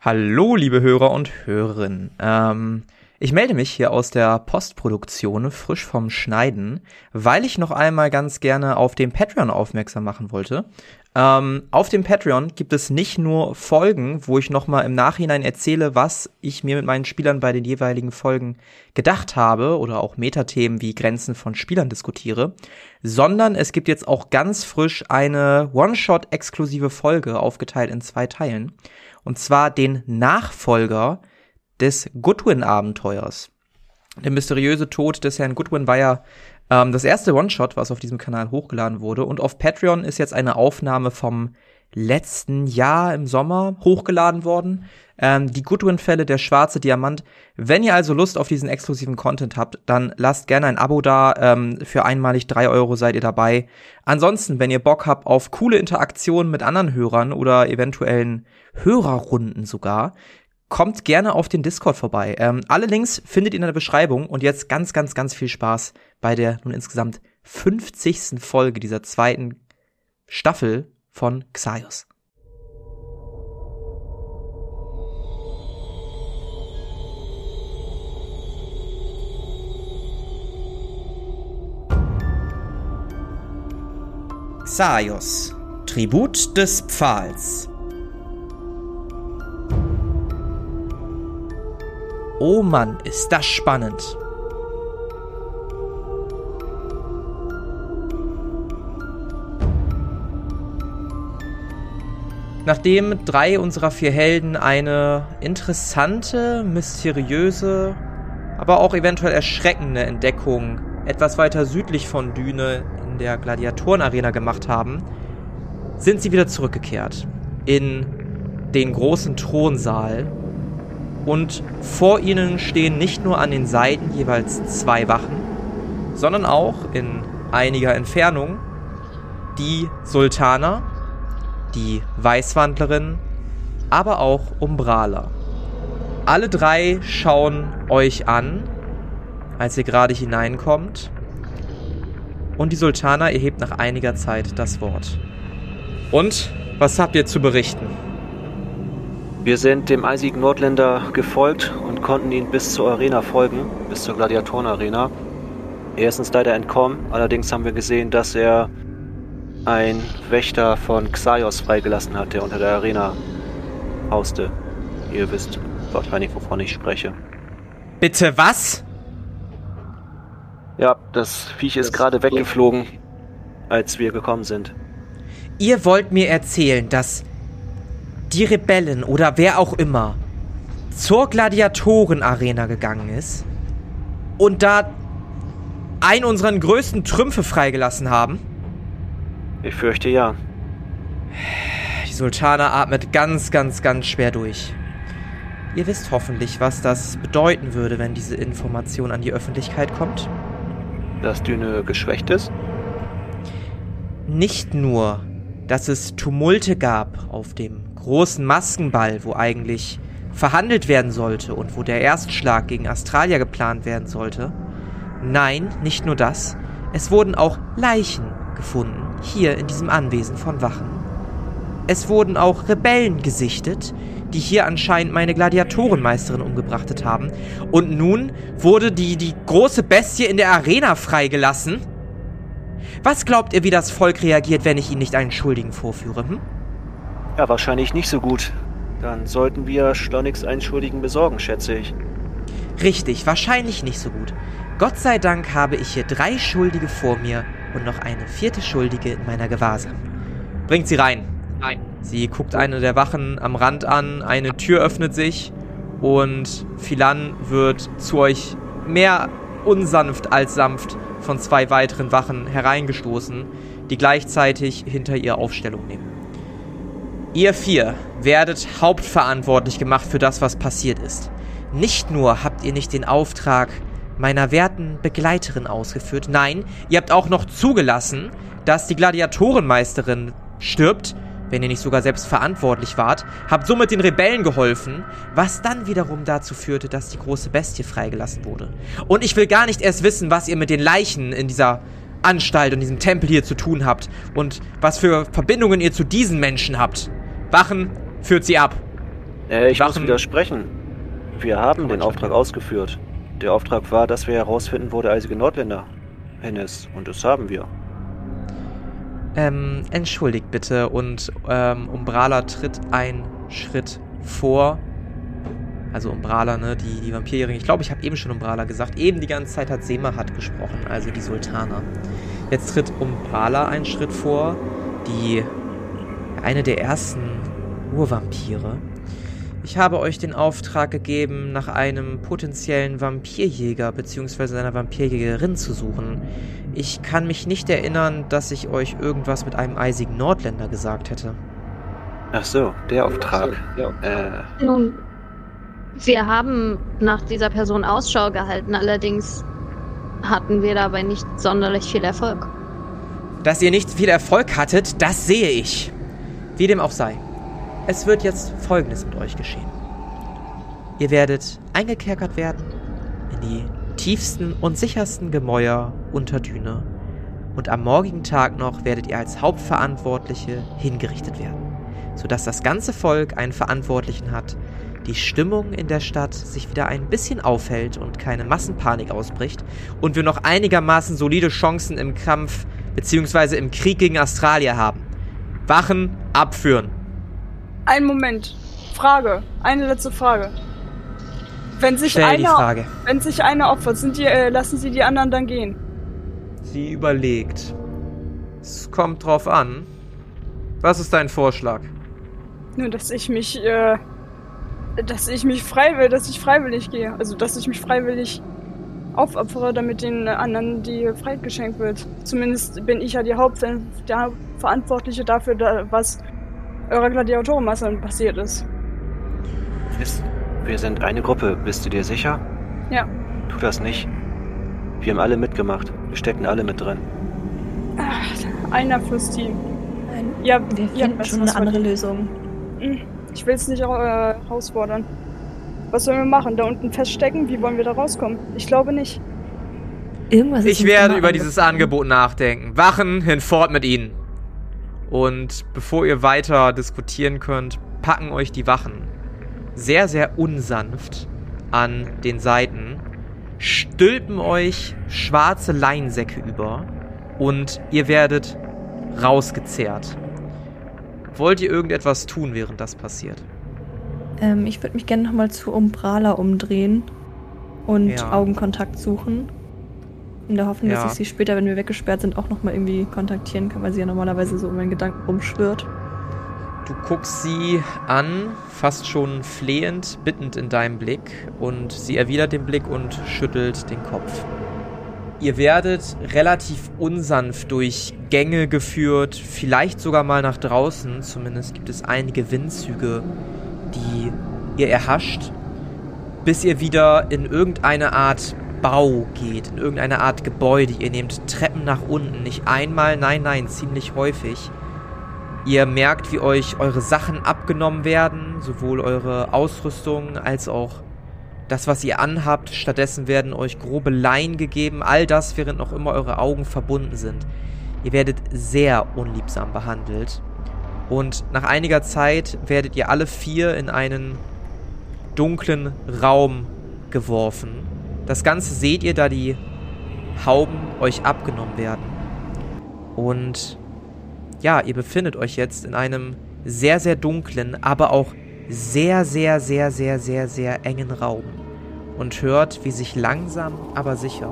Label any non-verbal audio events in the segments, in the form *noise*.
Hallo, liebe Hörer und Hörerinnen. Ähm, ich melde mich hier aus der Postproduktion, frisch vom Schneiden, weil ich noch einmal ganz gerne auf dem Patreon aufmerksam machen wollte. Ähm, auf dem Patreon gibt es nicht nur Folgen, wo ich noch mal im Nachhinein erzähle, was ich mir mit meinen Spielern bei den jeweiligen Folgen gedacht habe oder auch Metathemen wie Grenzen von Spielern diskutiere, sondern es gibt jetzt auch ganz frisch eine One-Shot-exklusive Folge aufgeteilt in zwei Teilen und zwar den Nachfolger des Goodwin-Abenteuers. Der mysteriöse Tod des Herrn Goodwin war ja ähm, das erste One-Shot, was auf diesem Kanal hochgeladen wurde. Und auf Patreon ist jetzt eine Aufnahme vom letzten Jahr im Sommer hochgeladen worden. Ähm, die Goodwin-Fälle, der schwarze Diamant. Wenn ihr also Lust auf diesen exklusiven Content habt, dann lasst gerne ein Abo da. Ähm, für einmalig drei Euro seid ihr dabei. Ansonsten, wenn ihr Bock habt auf coole Interaktionen mit anderen Hörern oder eventuellen Hörerrunden sogar, kommt gerne auf den Discord vorbei. Ähm, alle Links findet ihr in der Beschreibung und jetzt ganz, ganz, ganz viel Spaß bei der nun insgesamt 50. Folge dieser zweiten Staffel von Xaios. Xaios, Tribut des Pfahls. Oh Mann, ist das spannend. Nachdem drei unserer vier Helden eine interessante, mysteriöse, aber auch eventuell erschreckende Entdeckung etwas weiter südlich von Düne in der Gladiatorenarena gemacht haben, sind sie wieder zurückgekehrt in den großen Thronsaal. Und vor ihnen stehen nicht nur an den Seiten jeweils zwei Wachen, sondern auch in einiger Entfernung die Sultaner, die Weißwandlerin, aber auch Umbraler. Alle drei schauen euch an, als ihr gerade hineinkommt. Und die Sultana erhebt nach einiger Zeit das Wort. Und was habt ihr zu berichten? Wir sind dem eisigen Nordländer gefolgt und konnten ihn bis zur Arena folgen, bis zur Gladiatorenarena. Er ist uns leider entkommen, allerdings haben wir gesehen, dass er ein Wächter von Xaios freigelassen hat, der unter der Arena hauste. Ihr wisst wahrscheinlich, wovon ich spreche. Bitte was? Ja, das Viech ist gerade weggeflogen, als wir gekommen sind. Ihr wollt mir erzählen, dass die Rebellen oder wer auch immer zur Gladiatorenarena gegangen ist und da einen unserer größten Trümpfe freigelassen haben? Ich fürchte ja. Die Sultana atmet ganz, ganz, ganz schwer durch. Ihr wisst hoffentlich, was das bedeuten würde, wenn diese Information an die Öffentlichkeit kommt. Dass Düne geschwächt ist? Nicht nur, dass es Tumulte gab auf dem großen Maskenball, wo eigentlich verhandelt werden sollte und wo der Erstschlag gegen Australia geplant werden sollte. Nein, nicht nur das, es wurden auch Leichen gefunden, hier in diesem Anwesen von Wachen. Es wurden auch Rebellen gesichtet, die hier anscheinend meine Gladiatorenmeisterin umgebrachtet haben. Und nun wurde die, die große Bestie in der Arena freigelassen. Was glaubt ihr, wie das Volk reagiert, wenn ich ihnen nicht einen Schuldigen vorführe? Hm? Ja, wahrscheinlich nicht so gut. Dann sollten wir schleunigst einen Schuldigen besorgen, schätze ich. Richtig, wahrscheinlich nicht so gut. Gott sei Dank habe ich hier drei Schuldige vor mir und noch eine vierte Schuldige in meiner Gewahrsam. Bringt sie rein. Nein. Sie guckt eine der Wachen am Rand an, eine Tür öffnet sich und Philan wird zu euch mehr unsanft als sanft von zwei weiteren Wachen hereingestoßen, die gleichzeitig hinter ihr Aufstellung nehmen. Ihr vier werdet hauptverantwortlich gemacht für das, was passiert ist. Nicht nur habt ihr nicht den Auftrag meiner werten Begleiterin ausgeführt, nein, ihr habt auch noch zugelassen, dass die Gladiatorenmeisterin stirbt, wenn ihr nicht sogar selbst verantwortlich wart, habt somit den Rebellen geholfen, was dann wiederum dazu führte, dass die große Bestie freigelassen wurde. Und ich will gar nicht erst wissen, was ihr mit den Leichen in dieser Anstalt und diesem Tempel hier zu tun habt und was für Verbindungen ihr zu diesen Menschen habt. Wachen, führt sie ab. Äh, ich muss widersprechen. Wir haben den Auftrag ausgeführt. Der Auftrag war, dass wir herausfinden, wo der eisige Nordländer hin ist. Und das haben wir. Ähm, entschuldigt bitte. Und ähm, Umbrala tritt einen Schritt vor. Also Umbrala, ne, die, die Vampirjährige. Ich glaube, ich habe eben schon Umbrala gesagt. Eben die ganze Zeit hat Semahat gesprochen, also die Sultana. Jetzt tritt Umbrala einen Schritt vor. Die eine der ersten Urvampire. Ich habe euch den Auftrag gegeben, nach einem potenziellen Vampirjäger bzw. einer Vampirjägerin zu suchen. Ich kann mich nicht erinnern, dass ich euch irgendwas mit einem eisigen Nordländer gesagt hätte. Ach so, der Auftrag. Ja. Äh. Nun, wir haben nach dieser Person Ausschau gehalten, allerdings hatten wir dabei nicht sonderlich viel Erfolg. Dass ihr nicht viel Erfolg hattet, das sehe ich. Wie dem auch sei. Es wird jetzt Folgendes mit euch geschehen. Ihr werdet eingekerkert werden in die tiefsten und sichersten Gemäuer unter Düne und am morgigen Tag noch werdet ihr als Hauptverantwortliche hingerichtet werden, sodass das ganze Volk einen Verantwortlichen hat, die Stimmung in der Stadt sich wieder ein bisschen aufhält und keine Massenpanik ausbricht und wir noch einigermaßen solide Chancen im Kampf bzw. im Krieg gegen Australier haben. Wachen abführen. Ein Moment. Frage. Eine letzte Frage. Wenn sich Stell einer, Frage. wenn sich einer opfert, sind die, äh, lassen Sie die anderen dann gehen? Sie überlegt. Es kommt drauf an. Was ist dein Vorschlag? Nur, dass ich mich, äh, dass ich mich freiwillig, dass ich freiwillig gehe. Also, dass ich mich freiwillig aufopfere, damit den anderen die Freiheit geschenkt wird. Zumindest bin ich ja die Haupt der Verantwortliche dafür, was eurer Gladiatorenmasse passiert ist. Wir sind eine Gruppe, bist du dir sicher? Ja. Tu das nicht. Wir haben alle mitgemacht. Wir stecken alle mit drin. Ach, einer fürs Team. Nein, ja, wir finden schon eine andere Lösung. Hm, ich will es nicht äh, herausfordern. Was sollen wir machen? Da unten feststecken? Wie wollen wir da rauskommen? Ich glaube nicht. Irgendwas ich werde über dieses Angebot nachdenken. Wachen hinfort mit ihnen. Und bevor ihr weiter diskutieren könnt, packen euch die Wachen sehr, sehr unsanft an den Seiten, stülpen euch schwarze Leinsäcke über und ihr werdet rausgezerrt. Wollt ihr irgendetwas tun, während das passiert? Ähm, ich würde mich gerne nochmal zu Umbrala umdrehen und ja. Augenkontakt suchen. In der Hoffnung, ja. dass ich sie später, wenn wir weggesperrt sind, auch nochmal irgendwie kontaktieren kann, weil sie ja normalerweise so um meinen Gedanken rumschwirrt. Du guckst sie an, fast schon flehend, bittend in deinem Blick, und sie erwidert den Blick und schüttelt den Kopf. Ihr werdet relativ unsanft durch Gänge geführt, vielleicht sogar mal nach draußen, zumindest gibt es einige Windzüge, die ihr erhascht, bis ihr wieder in irgendeine Art Bau geht, in irgendeine Art Gebäude. Ihr nehmt Treppen nach unten, nicht einmal, nein, nein, ziemlich häufig. Ihr merkt, wie euch eure Sachen abgenommen werden, sowohl eure Ausrüstung als auch das, was ihr anhabt. Stattdessen werden euch grobe Laien gegeben, all das, während noch immer eure Augen verbunden sind. Ihr werdet sehr unliebsam behandelt. Und nach einiger Zeit werdet ihr alle vier in einen dunklen Raum geworfen das Ganze seht ihr, da die Hauben euch abgenommen werden. Und ja, ihr befindet euch jetzt in einem sehr, sehr dunklen, aber auch sehr, sehr, sehr, sehr, sehr, sehr engen Raum. Und hört, wie sich langsam, aber sicher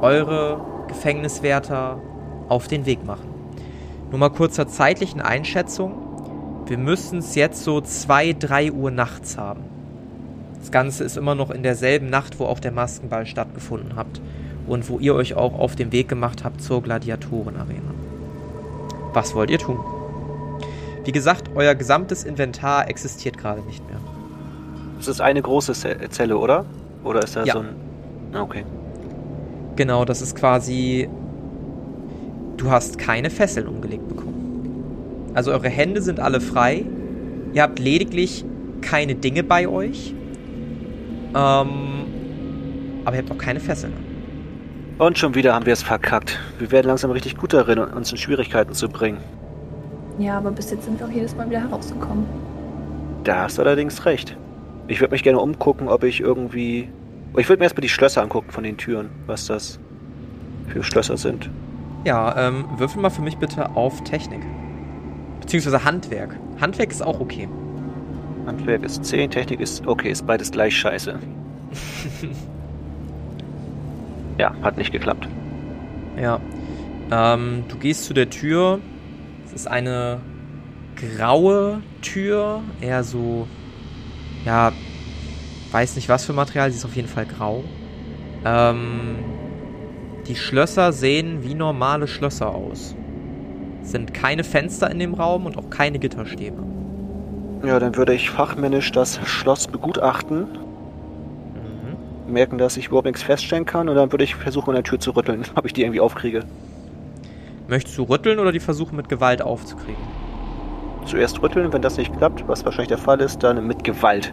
eure Gefängniswärter auf den Weg machen. Nur mal kurz zur zeitlichen Einschätzung. Wir müssen es jetzt so 2, 3 Uhr nachts haben. Das Ganze ist immer noch in derselben Nacht, wo auch der Maskenball stattgefunden hat und wo ihr euch auch auf den Weg gemacht habt zur Gladiatorenarena. Was wollt ihr tun? Wie gesagt, euer gesamtes Inventar existiert gerade nicht mehr. Das ist eine große Zelle, oder? Oder ist da ja. so ein. Ah, okay. Genau, das ist quasi. Du hast keine Fesseln umgelegt bekommen. Also eure Hände sind alle frei. Ihr habt lediglich keine Dinge bei euch. Ähm, aber ihr habt auch keine Fesseln. Und schon wieder haben wir es verkackt. Wir werden langsam richtig gut darin, uns in Schwierigkeiten zu bringen. Ja, aber bis jetzt sind wir auch jedes Mal wieder herausgekommen. Da hast du allerdings recht. Ich würde mich gerne umgucken, ob ich irgendwie. Ich würde mir erstmal die Schlösser angucken von den Türen, was das für Schlösser sind. Ja, ähm, würfel mal für mich bitte auf Technik. Beziehungsweise Handwerk. Handwerk ist auch okay. Handwerk ist 10, Technik ist okay, ist beides gleich scheiße. *laughs* ja, hat nicht geklappt. Ja. Ähm, du gehst zu der Tür. Es ist eine graue Tür, eher so, ja, weiß nicht was für Material, sie ist auf jeden Fall grau. Ähm, die Schlösser sehen wie normale Schlösser aus. Es sind keine Fenster in dem Raum und auch keine Gitterstäbe. Ja, dann würde ich fachmännisch das Schloss begutachten. Mhm. Merken, dass ich überhaupt nichts feststellen kann und dann würde ich versuchen, an der Tür zu rütteln, *laughs* ob ich die irgendwie aufkriege. Möchtest du rütteln oder die versuchen mit Gewalt aufzukriegen? Zuerst rütteln, wenn das nicht klappt, was wahrscheinlich der Fall ist, dann mit Gewalt.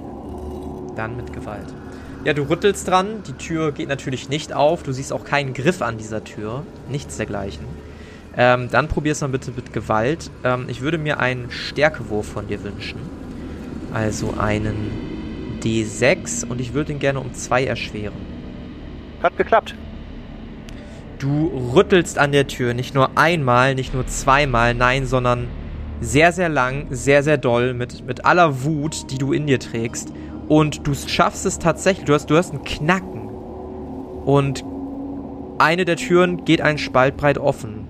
Dann mit Gewalt. Ja, du rüttelst dran, die Tür geht natürlich nicht auf, du siehst auch keinen Griff an dieser Tür, nichts dergleichen. Ähm, dann probier's mal bitte mit Gewalt. Ähm, ich würde mir einen Stärkewurf von dir wünschen. Also einen D6 und ich würde ihn gerne um 2 erschweren. Hat geklappt. Du rüttelst an der Tür nicht nur einmal, nicht nur zweimal, nein, sondern sehr, sehr lang, sehr, sehr doll, mit, mit aller Wut, die du in dir trägst. Und du schaffst es tatsächlich, du hast, du hast einen Knacken. Und eine der Türen geht einen Spalt breit offen.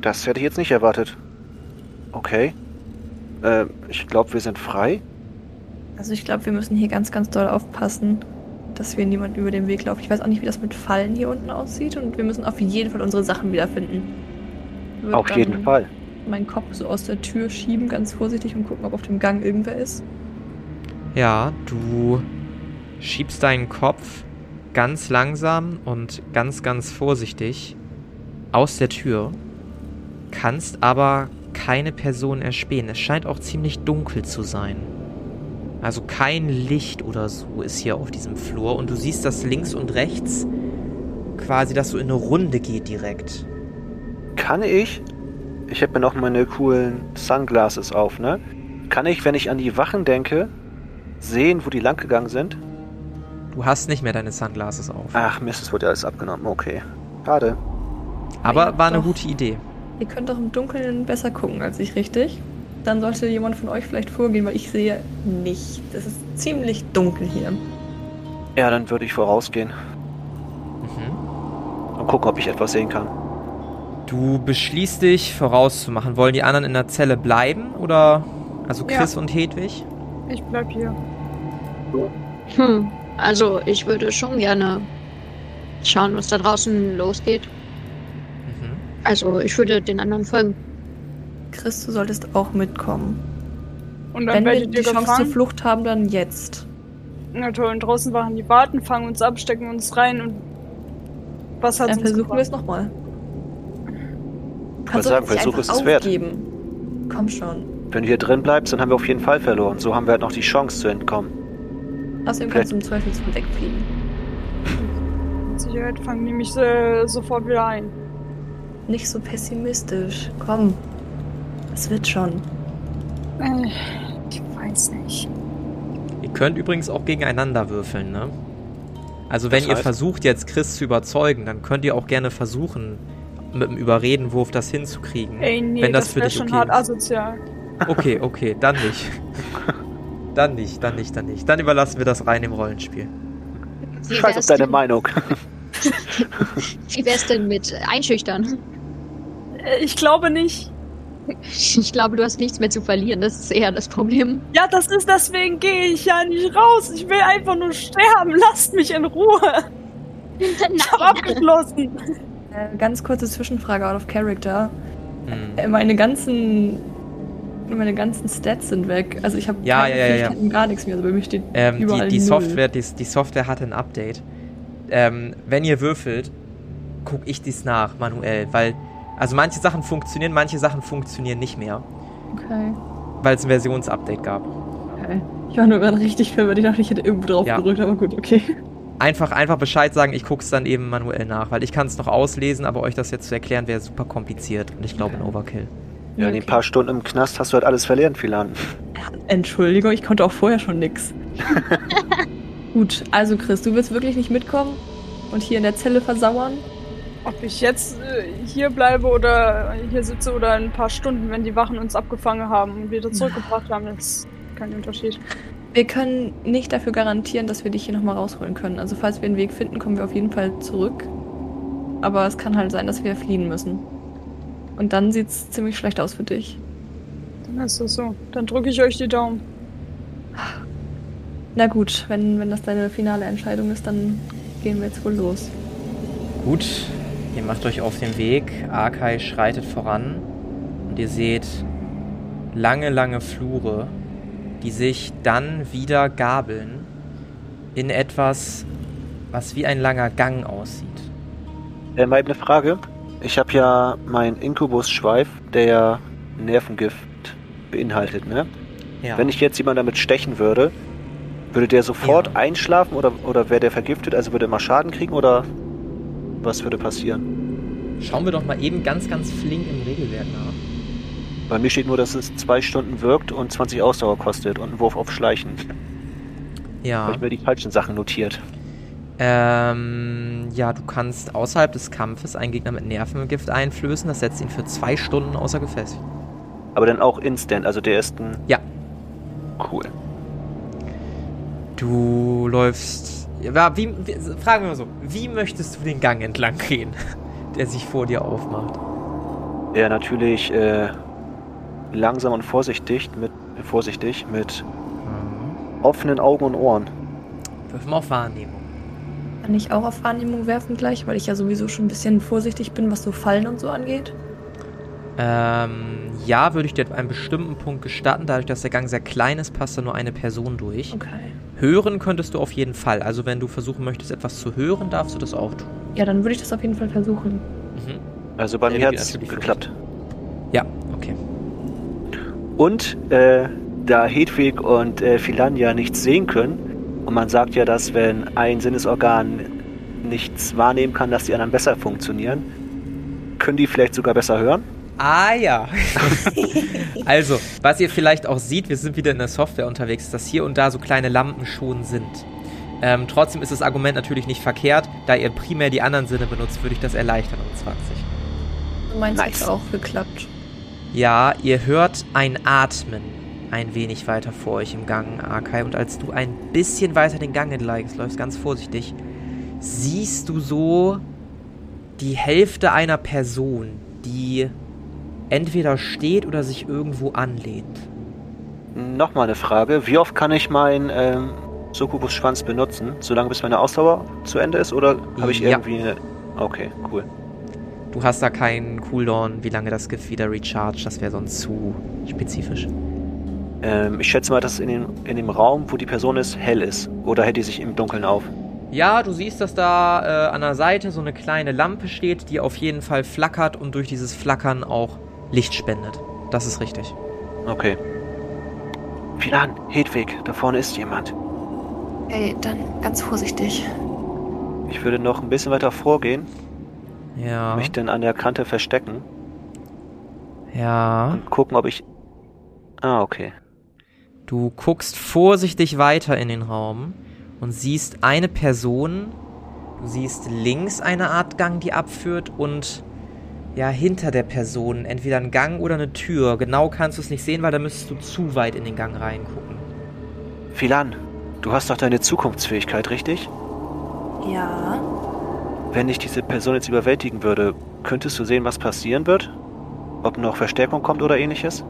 Das hätte ich jetzt nicht erwartet. Okay. Äh, ich glaube, wir sind frei. Also ich glaube, wir müssen hier ganz, ganz doll aufpassen, dass wir niemand über den Weg laufen. Ich weiß auch nicht, wie das mit Fallen hier unten aussieht und wir müssen auf jeden Fall unsere Sachen wiederfinden. Auf jeden Fall. Meinen Kopf so aus der Tür schieben, ganz vorsichtig und gucken, ob auf dem Gang irgendwer ist. Ja, du schiebst deinen Kopf ganz langsam und ganz, ganz vorsichtig aus der Tür kannst aber keine Person erspähen. Es scheint auch ziemlich dunkel zu sein. Also kein Licht oder so ist hier auf diesem Flur und du siehst, dass links und rechts quasi das so in eine Runde geht direkt. Kann ich? Ich habe mir noch meine coolen Sunglasses auf, ne? Kann ich, wenn ich an die Wachen denke, sehen, wo die lang gegangen sind? Du hast nicht mehr deine Sunglasses auf. Ach Mist, es wurde alles abgenommen. Okay. Schade. Aber war eine gute Idee. Ihr könnt doch im Dunkeln besser gucken als ich, richtig? Dann sollte jemand von euch vielleicht vorgehen, weil ich sehe nicht. Es ist ziemlich dunkel hier. Ja, dann würde ich vorausgehen. Mhm. Und gucken, ob ich etwas sehen kann. Du beschließt dich, vorauszumachen. Wollen die anderen in der Zelle bleiben? Oder. Also Chris ja. und Hedwig? Ich bleib hier. Hm, also ich würde schon gerne schauen, was da draußen losgeht. Also, ich würde den anderen folgen. Chris, du solltest auch mitkommen. Und dann Wenn wir die Chance gefangen? zur Flucht haben, dann jetzt. Na toll, und draußen waren die warten, fangen uns ab, stecken uns rein und was hat Dann versuchen wir es nochmal. Kannst sagen, Versuch ist es wert. Komm schon. Wenn du hier drin bleibst, dann haben wir auf jeden Fall verloren. So haben wir halt noch die Chance zu entkommen. Außerdem okay. kannst du im Zweifelsfall wegfliegen. Mit Sicherheit fangen die mich äh, sofort wieder ein. Nicht so pessimistisch. Komm. Es wird schon. Äh, ich weiß nicht. Ihr könnt übrigens auch gegeneinander würfeln, ne? Also wenn das heißt? ihr versucht jetzt Chris zu überzeugen, dann könnt ihr auch gerne versuchen, mit dem Überredenwurf das hinzukriegen. Ey, nee, wenn das, das für dich schon okay hart ist. asozial. Okay, okay, dann nicht. dann nicht, dann nicht, dann nicht. Dann überlassen wir das rein im Rollenspiel. Scheiß auf deine Meinung. *laughs* Wie wär's denn mit Einschüchtern? Äh, ich glaube nicht. *laughs* Ich glaube, du hast nichts mehr zu verlieren. Das ist eher das Problem. Ja, das ist deswegen gehe ich ja nicht raus. Ich will einfach nur sterben. Lasst mich in Ruhe. *laughs* Ich habe abgeschlossen. Äh, ganz kurze Zwischenfrage out of character. Hm. Meine ganzen meine ganzen Stats sind weg. Also ich habe ja, ja, ja, ja. gar nichts mehr. Also bei mir steht ähm, überall die, die Software, die, die Software hatte ein Update ähm, wenn ihr würfelt, gucke ich dies nach manuell, weil also manche Sachen funktionieren, manche Sachen funktionieren nicht mehr. Okay. Weil es ein Versionsupdate gab. Okay. Ich war nur gerade richtig verwirrt. Ich dachte, ich hätte irgendwo drauf ja. gedrückt, aber gut, okay. Einfach, einfach Bescheid sagen, ich gucke es dann eben manuell nach, weil ich kann es noch auslesen, aber euch das jetzt zu erklären wäre super kompliziert und ich glaube okay. ein Overkill. Ja, in den paar Stunden im Knast hast du halt alles verlernt, Philan. Entschuldigung, ich konnte auch vorher schon nix. *laughs* Gut, also Chris, du willst wirklich nicht mitkommen und hier in der Zelle versauern? Ob ich jetzt äh, hier bleibe oder hier sitze oder in ein paar Stunden, wenn die Wachen uns abgefangen haben und wieder zurückgebracht haben, das ist kein Unterschied. Wir können nicht dafür garantieren, dass wir dich hier nochmal rausholen können. Also falls wir einen Weg finden, kommen wir auf jeden Fall zurück. Aber es kann halt sein, dass wir fliehen müssen. Und dann sieht es ziemlich schlecht aus für dich. Dann ist das so. Dann drücke ich euch die Daumen. Na gut, wenn, wenn das deine finale Entscheidung ist, dann gehen wir jetzt wohl los. Gut, ihr macht euch auf den Weg. Arkai schreitet voran und ihr seht lange, lange Flure, die sich dann wieder gabeln in etwas, was wie ein langer Gang aussieht. Äh, mal eine Frage. Ich habe ja meinen Inkubus-Schweif, der ja Nervengift beinhaltet, ne? Ja. Wenn ich jetzt jemanden damit stechen würde, würde der sofort ja. einschlafen oder, oder wäre der vergiftet? Also würde er mal Schaden kriegen oder was würde passieren? Schauen wir doch mal eben ganz, ganz flink im Regelwerk nach. Bei mir steht nur, dass es zwei Stunden wirkt und 20 Ausdauer kostet und einen Wurf auf Schleichen. Ja. Habe ich mir die falschen Sachen notiert. Ähm, ja, du kannst außerhalb des Kampfes einen Gegner mit Nervengift einflößen. Das setzt ihn für zwei Stunden außer Gefecht. Aber dann auch instant, also der ist ein. Ja. Cool. Du läufst. Ja, wie, wie, fragen wir mal so, wie möchtest du den Gang entlang gehen, *laughs* der sich vor dir aufmacht? Ja, natürlich äh, langsam und vorsichtig mit, vorsichtig mit mhm. offenen Augen und Ohren. Wirf mal auf Wahrnehmung. Kann ich auch auf Wahrnehmung werfen gleich, weil ich ja sowieso schon ein bisschen vorsichtig bin, was so Fallen und so angeht? Ähm, ja, würde ich dir einen bestimmten Punkt gestatten. Dadurch, dass der Gang sehr klein ist, passt da nur eine Person durch. Okay. Hören könntest du auf jeden Fall. Also wenn du versuchen möchtest, etwas zu hören, darfst du das auch tun. Ja, dann würde ich das auf jeden Fall versuchen. Mhm. Also bei mir hat es geklappt. Ja, okay. Und äh, da Hedwig und äh, Philania nichts sehen können, und man sagt ja, dass wenn ein Sinnesorgan nichts wahrnehmen kann, dass die anderen besser funktionieren, können die vielleicht sogar besser hören? Ah ja. *laughs* also, was ihr vielleicht auch seht, wir sind wieder in der Software unterwegs, dass hier und da so kleine Lampen schon sind. Ähm, trotzdem ist das Argument natürlich nicht verkehrt. Da ihr primär die anderen Sinne benutzt, würde ich das erleichtern um 20. Du meinst, nice. hat auch geklappt. Ja, ihr hört ein Atmen ein wenig weiter vor euch im Gang, Arkai. Und als du ein bisschen weiter den Gang entleigst, läufst ganz vorsichtig, siehst du so die Hälfte einer Person, die entweder steht oder sich irgendwo anlehnt. Nochmal eine Frage. Wie oft kann ich meinen ähm, Succubus-Schwanz benutzen? Solange bis meine Ausdauer zu Ende ist? Oder habe ich ja. irgendwie eine... Okay, cool. Du hast da keinen Cooldown, wie lange das Gift wieder recharge. Das wäre sonst zu spezifisch. Ähm, ich schätze mal, dass in dem, in dem Raum, wo die Person ist, hell ist. Oder hält die sich im Dunkeln auf? Ja, du siehst, dass da äh, an der Seite so eine kleine Lampe steht, die auf jeden Fall flackert und durch dieses Flackern auch Licht spendet. Das ist richtig. Okay. Filan, Hedwig, da vorne ist jemand. Ey, dann ganz vorsichtig. Ich würde noch ein bisschen weiter vorgehen. Ja. Mich dann an der Kante verstecken. Ja. Und gucken, ob ich. Ah, okay. Du guckst vorsichtig weiter in den Raum und siehst eine Person. Du siehst links eine Art Gang, die abführt und ja, hinter der Person, entweder ein Gang oder eine Tür. Genau kannst du es nicht sehen, weil da müsstest du zu weit in den Gang reingucken. Philan, du hast doch deine Zukunftsfähigkeit, richtig? Ja. Wenn ich diese Person jetzt überwältigen würde, könntest du sehen, was passieren wird? Ob noch Verstärkung kommt oder ähnliches?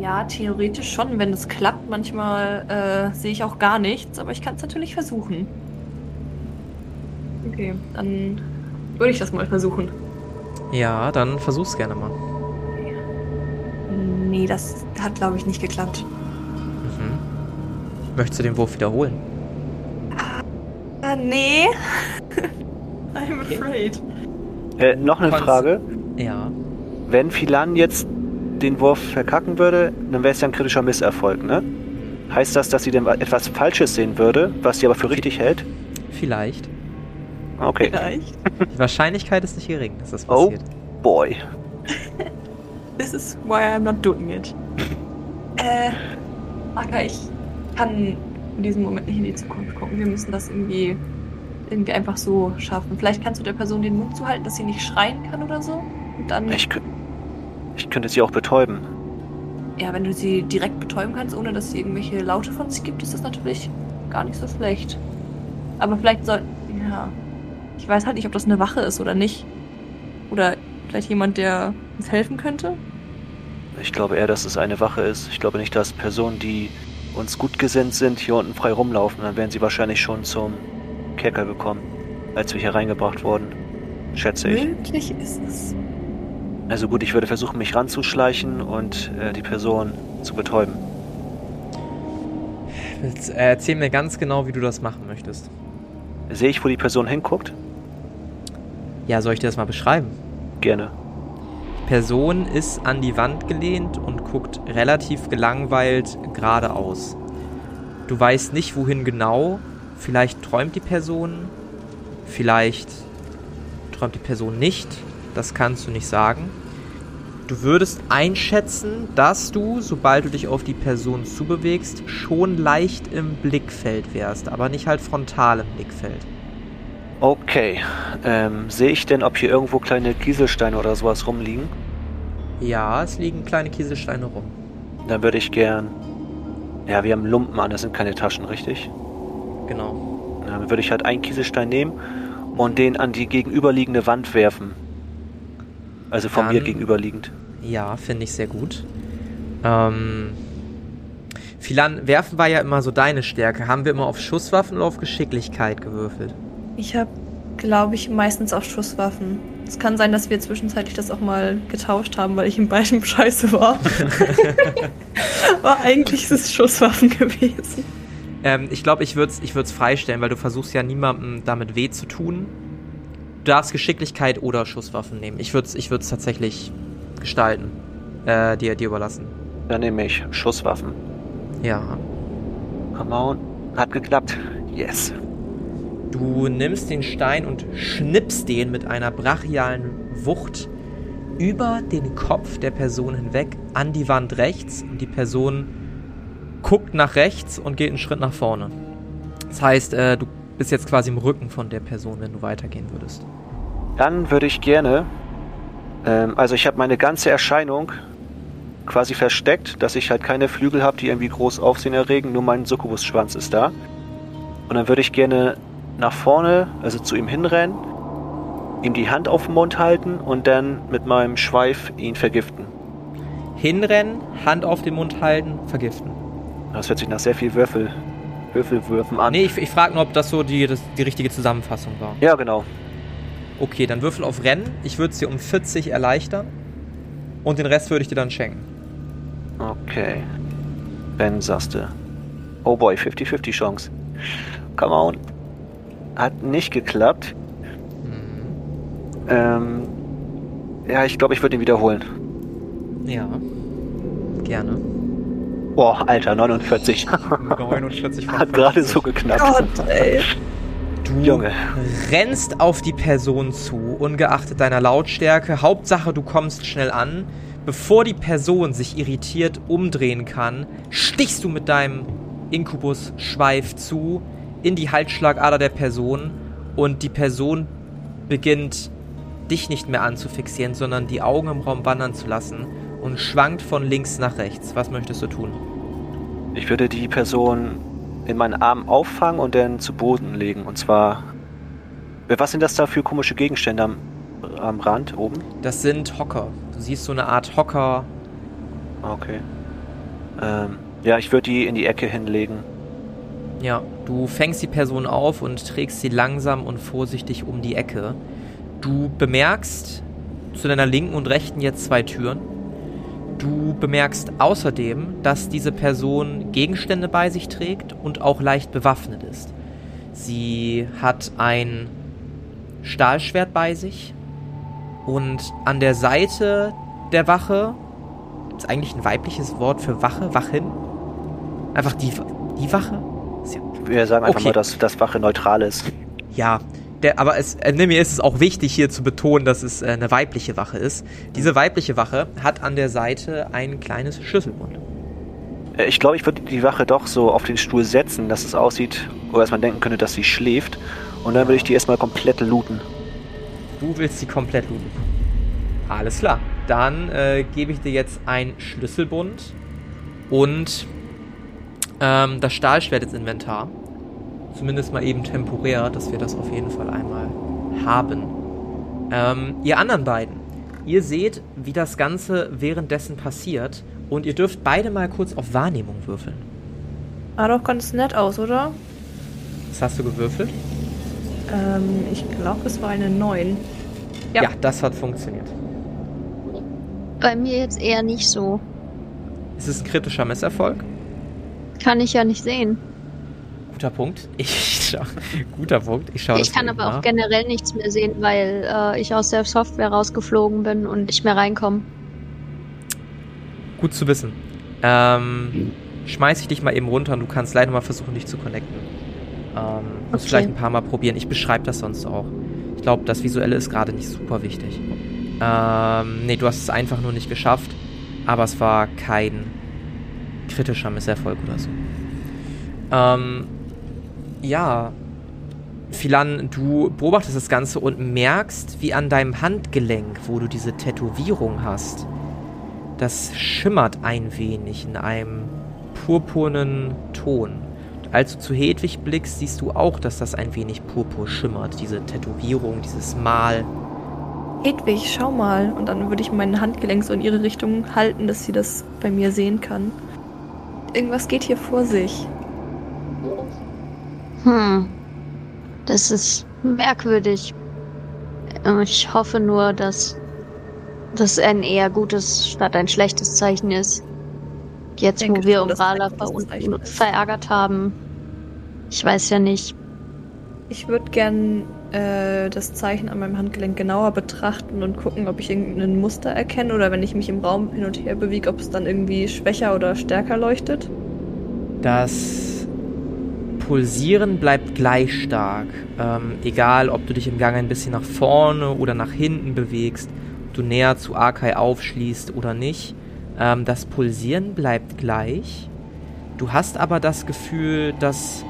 Ja, theoretisch schon, wenn es klappt. Manchmal äh, sehe ich auch gar nichts, aber ich kann es natürlich versuchen. Okay, dann würde ich das mal versuchen. Ja, dann versuch's gerne mal. Nee, das hat, glaube ich, nicht geklappt. Mhm. Möchtest du den Wurf wiederholen? Ah, nee. *laughs* I'm afraid. Äh, noch eine Frage. Ja. Wenn Philan jetzt den Wurf verkacken würde, dann wäre es ja ein kritischer Misserfolg, ne? Heißt das, dass sie denn etwas Falsches sehen würde, was sie aber für richtig hält? Vielleicht. Okay. *laughs* Vielleicht. Die Wahrscheinlichkeit ist nicht gering, dass das passiert. Oh boy. *laughs* This is why I'm not doing it. Äh, Aka, ich kann in diesem Moment nicht in die Zukunft gucken. Wir müssen das irgendwie, irgendwie einfach so schaffen. Vielleicht kannst du der Person den Mund zuhalten, dass sie nicht schreien kann oder so. Und dann. Ich, ich könnte sie auch betäuben. Ja, wenn du sie direkt betäuben kannst, ohne dass sie irgendwelche Laute von sich gibt, ist das natürlich gar nicht so schlecht. Aber vielleicht soll. Ja. Ich weiß halt nicht, ob das eine Wache ist oder nicht. Oder vielleicht jemand, der uns helfen könnte. Ich glaube eher, dass es eine Wache ist. Ich glaube nicht, dass Personen, die uns gut gesinnt sind, hier unten frei rumlaufen. Dann wären sie wahrscheinlich schon zum Kerker gekommen, als wir hier reingebracht wurden. Schätze ich. Möglich ist es. Also gut, ich würde versuchen, mich ranzuschleichen und äh, die Person zu betäuben. Äh, erzähl mir ganz genau, wie du das machen möchtest. Sehe ich, wo die Person hinguckt? Ja, soll ich dir das mal beschreiben? Gerne. Person ist an die Wand gelehnt und guckt relativ gelangweilt geradeaus. Du weißt nicht, wohin genau. Vielleicht träumt die Person, vielleicht träumt die Person nicht. Das kannst du nicht sagen. Du würdest einschätzen, dass du, sobald du dich auf die Person zubewegst, schon leicht im Blickfeld wärst, aber nicht halt frontal im Blickfeld. Okay. Ähm, sehe ich denn, ob hier irgendwo kleine Kieselsteine oder sowas rumliegen? Ja, es liegen kleine Kieselsteine rum. Dann würde ich gern. Ja, wir haben Lumpen an, das sind keine Taschen, richtig? Genau. Dann würde ich halt einen Kieselstein nehmen und den an die gegenüberliegende Wand werfen. Also von Dann, mir gegenüberliegend. Ja, finde ich sehr gut. Ähm. Philan, werfen war ja immer so deine Stärke. Haben wir immer auf Schusswaffen oder auf Geschicklichkeit gewürfelt? Ich habe, glaube ich, meistens auf Schusswaffen. Es kann sein, dass wir zwischenzeitlich das auch mal getauscht haben, weil ich in beidem *laughs* scheiße war. *laughs* Aber eigentlich ist es Schusswaffen gewesen. Ähm, ich glaube, ich würde es ich freistellen, weil du versuchst ja niemandem damit weh zu tun. Du darfst Geschicklichkeit oder Schusswaffen nehmen. Ich würde es ich tatsächlich gestalten. Äh, dir, dir überlassen. Dann nehme ich Schusswaffen. Ja. Come on. Hat geklappt. Yes. Du nimmst den Stein und schnippst den mit einer brachialen Wucht über den Kopf der Person hinweg an die Wand rechts und die Person guckt nach rechts und geht einen Schritt nach vorne. Das heißt, äh, du bist jetzt quasi im Rücken von der Person, wenn du weitergehen würdest. Dann würde ich gerne, ähm, also ich habe meine ganze Erscheinung quasi versteckt, dass ich halt keine Flügel habe, die irgendwie groß Aufsehen erregen, nur mein Succubus-Schwanz ist da. Und dann würde ich gerne nach vorne, also zu ihm hinrennen, ihm die Hand auf den Mund halten und dann mit meinem Schweif ihn vergiften. Hinrennen, Hand auf den Mund halten, vergiften. Das hört sich nach sehr viel Würfel, Würfelwürfen an. Nee, ich, ich frage nur, ob das so die, das, die richtige Zusammenfassung war. Ja, genau. Okay, dann würfel auf Rennen. Ich würde es dir um 40 erleichtern. Und den Rest würde ich dir dann schenken. Okay. Ben, sagst du. Oh boy, 50-50 Chance. Come on hat nicht geklappt. Mhm. Ähm, ja, ich glaube, ich würde ihn wiederholen. Ja. Gerne. Boah, Alter, 49. 49 *laughs* Hat gerade so geknappt. Gott, ey. Du Junge. rennst auf die Person zu, ungeachtet deiner Lautstärke. Hauptsache, du kommst schnell an. Bevor die Person sich irritiert umdrehen kann, stichst du mit deinem Inkubus-Schweif zu, in die Halsschlagader der Person und die Person beginnt dich nicht mehr anzufixieren, sondern die Augen im Raum wandern zu lassen und schwankt von links nach rechts. Was möchtest du tun? Ich würde die Person in meinen Arm auffangen und dann zu Boden legen. Und zwar. Was sind das da für komische Gegenstände am, am Rand oben? Das sind Hocker. Du siehst so eine Art Hocker. Okay. Ähm, ja, ich würde die in die Ecke hinlegen. Ja, du fängst die Person auf und trägst sie langsam und vorsichtig um die Ecke. Du bemerkst zu deiner linken und rechten jetzt zwei Türen. Du bemerkst außerdem, dass diese Person Gegenstände bei sich trägt und auch leicht bewaffnet ist. Sie hat ein Stahlschwert bei sich und an der Seite der Wache ist eigentlich ein weibliches Wort für Wache, Wachin. Einfach die, die Wache? Wir sagen einfach okay. mal, dass das Wache neutral ist. Ja, der, aber es, äh, mir ist es auch wichtig hier zu betonen, dass es äh, eine weibliche Wache ist. Diese weibliche Wache hat an der Seite ein kleines Schlüsselbund. Äh, ich glaube, ich würde die Wache doch so auf den Stuhl setzen, dass es aussieht, oder dass man denken könnte, dass sie schläft. Und dann würde ich die erstmal komplett looten. Du willst sie komplett looten. Alles klar. Dann äh, gebe ich dir jetzt ein Schlüsselbund und ähm, das Stahlschwert ins Inventar. Zumindest mal eben temporär, dass wir das auf jeden Fall einmal haben. Ähm, ihr anderen beiden, ihr seht, wie das Ganze währenddessen passiert und ihr dürft beide mal kurz auf Wahrnehmung würfeln. Sah doch ganz nett aus, oder? Was hast du gewürfelt? Ähm, ich glaube, es war eine 9. Ja. ja, das hat funktioniert. Bei mir jetzt eher nicht so. Ist es ein kritischer Misserfolg? Kann ich ja nicht sehen. Guter Punkt. *laughs* Ich schau, guter Punkt. Ich schaue Ich kann aber nach. auch generell nichts mehr sehen, weil äh, ich aus der Software rausgeflogen bin und nicht mehr reinkomme. Gut zu wissen. Ähm, schmeiß ich dich mal eben runter und du kannst leider mal versuchen, dich zu connecten. Ähm, musst okay. vielleicht ein paar Mal probieren. Ich beschreibe das sonst auch. Ich glaube, das Visuelle ist gerade nicht super wichtig. Ähm, nee, du hast es einfach nur nicht geschafft. Aber es war kein kritischer Misserfolg oder so. Ähm, ja, Philan, du beobachtest das Ganze und merkst, wie an deinem Handgelenk, wo du diese Tätowierung hast, das schimmert ein wenig in einem purpurnen Ton. Als du zu Hedwig blickst, siehst du auch, dass das ein wenig purpur schimmert, diese Tätowierung, dieses Mal. Hedwig, schau mal. Und dann würde ich mein Handgelenk so in ihre Richtung halten, dass sie das bei mir sehen kann. Irgendwas geht hier vor sich. Hm. Das ist merkwürdig. Ich hoffe nur, dass das ein eher gutes statt ein schlechtes Zeichen ist. Jetzt, denke, wo wir Umbrala ver verärgert haben. Ich weiß ja nicht. Ich würde gern äh, das Zeichen an meinem Handgelenk genauer betrachten und gucken, ob ich irgendein Muster erkenne oder wenn ich mich im Raum hin und her bewege, ob es dann irgendwie schwächer oder stärker leuchtet. Das Pulsieren bleibt gleich stark. Ähm, egal, ob du dich im Gang ein bisschen nach vorne oder nach hinten bewegst du näher zu Arkai aufschließt oder nicht. Ähm, das Pulsieren bleibt gleich. Du hast aber das Gefühl, dass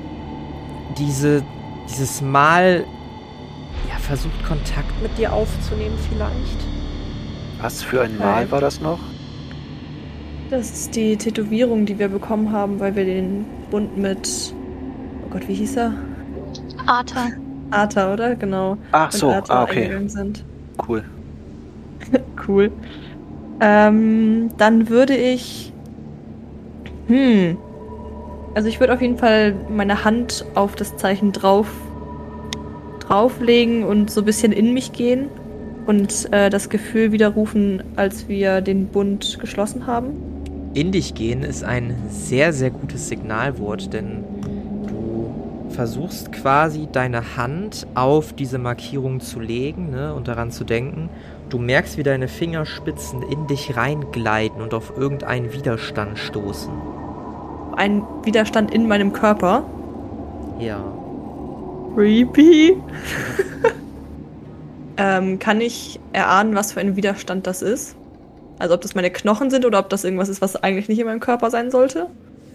diese, dieses Mal ja, versucht, Kontakt mit dir aufzunehmen vielleicht. Was für ein Mal war das noch? Das ist die Tätowierung, die wir bekommen haben, weil wir den Bund mit. Oh Gott, wie hieß er? Arta. Arta, oder? Genau. Ach so, ah, okay. Sind. Cool. *laughs* cool. Ähm, dann würde ich. Hm. Also ich würde auf jeden Fall meine Hand auf das Zeichen drauf drauflegen und so ein bisschen in mich gehen und äh, das Gefühl widerrufen, als wir den Bund geschlossen haben. In dich gehen ist ein sehr, sehr gutes Signalwort, denn versuchst quasi deine Hand auf diese Markierung zu legen ne, und daran zu denken Du merkst, wie deine Fingerspitzen in dich reingleiten und auf irgendeinen Widerstand stoßen. Ein Widerstand in meinem Körper? Ja. Creepy. *laughs* ähm, kann ich erahnen, was für ein Widerstand das ist? Also ob das meine Knochen sind oder ob das irgendwas ist, was eigentlich nicht in meinem Körper sein sollte?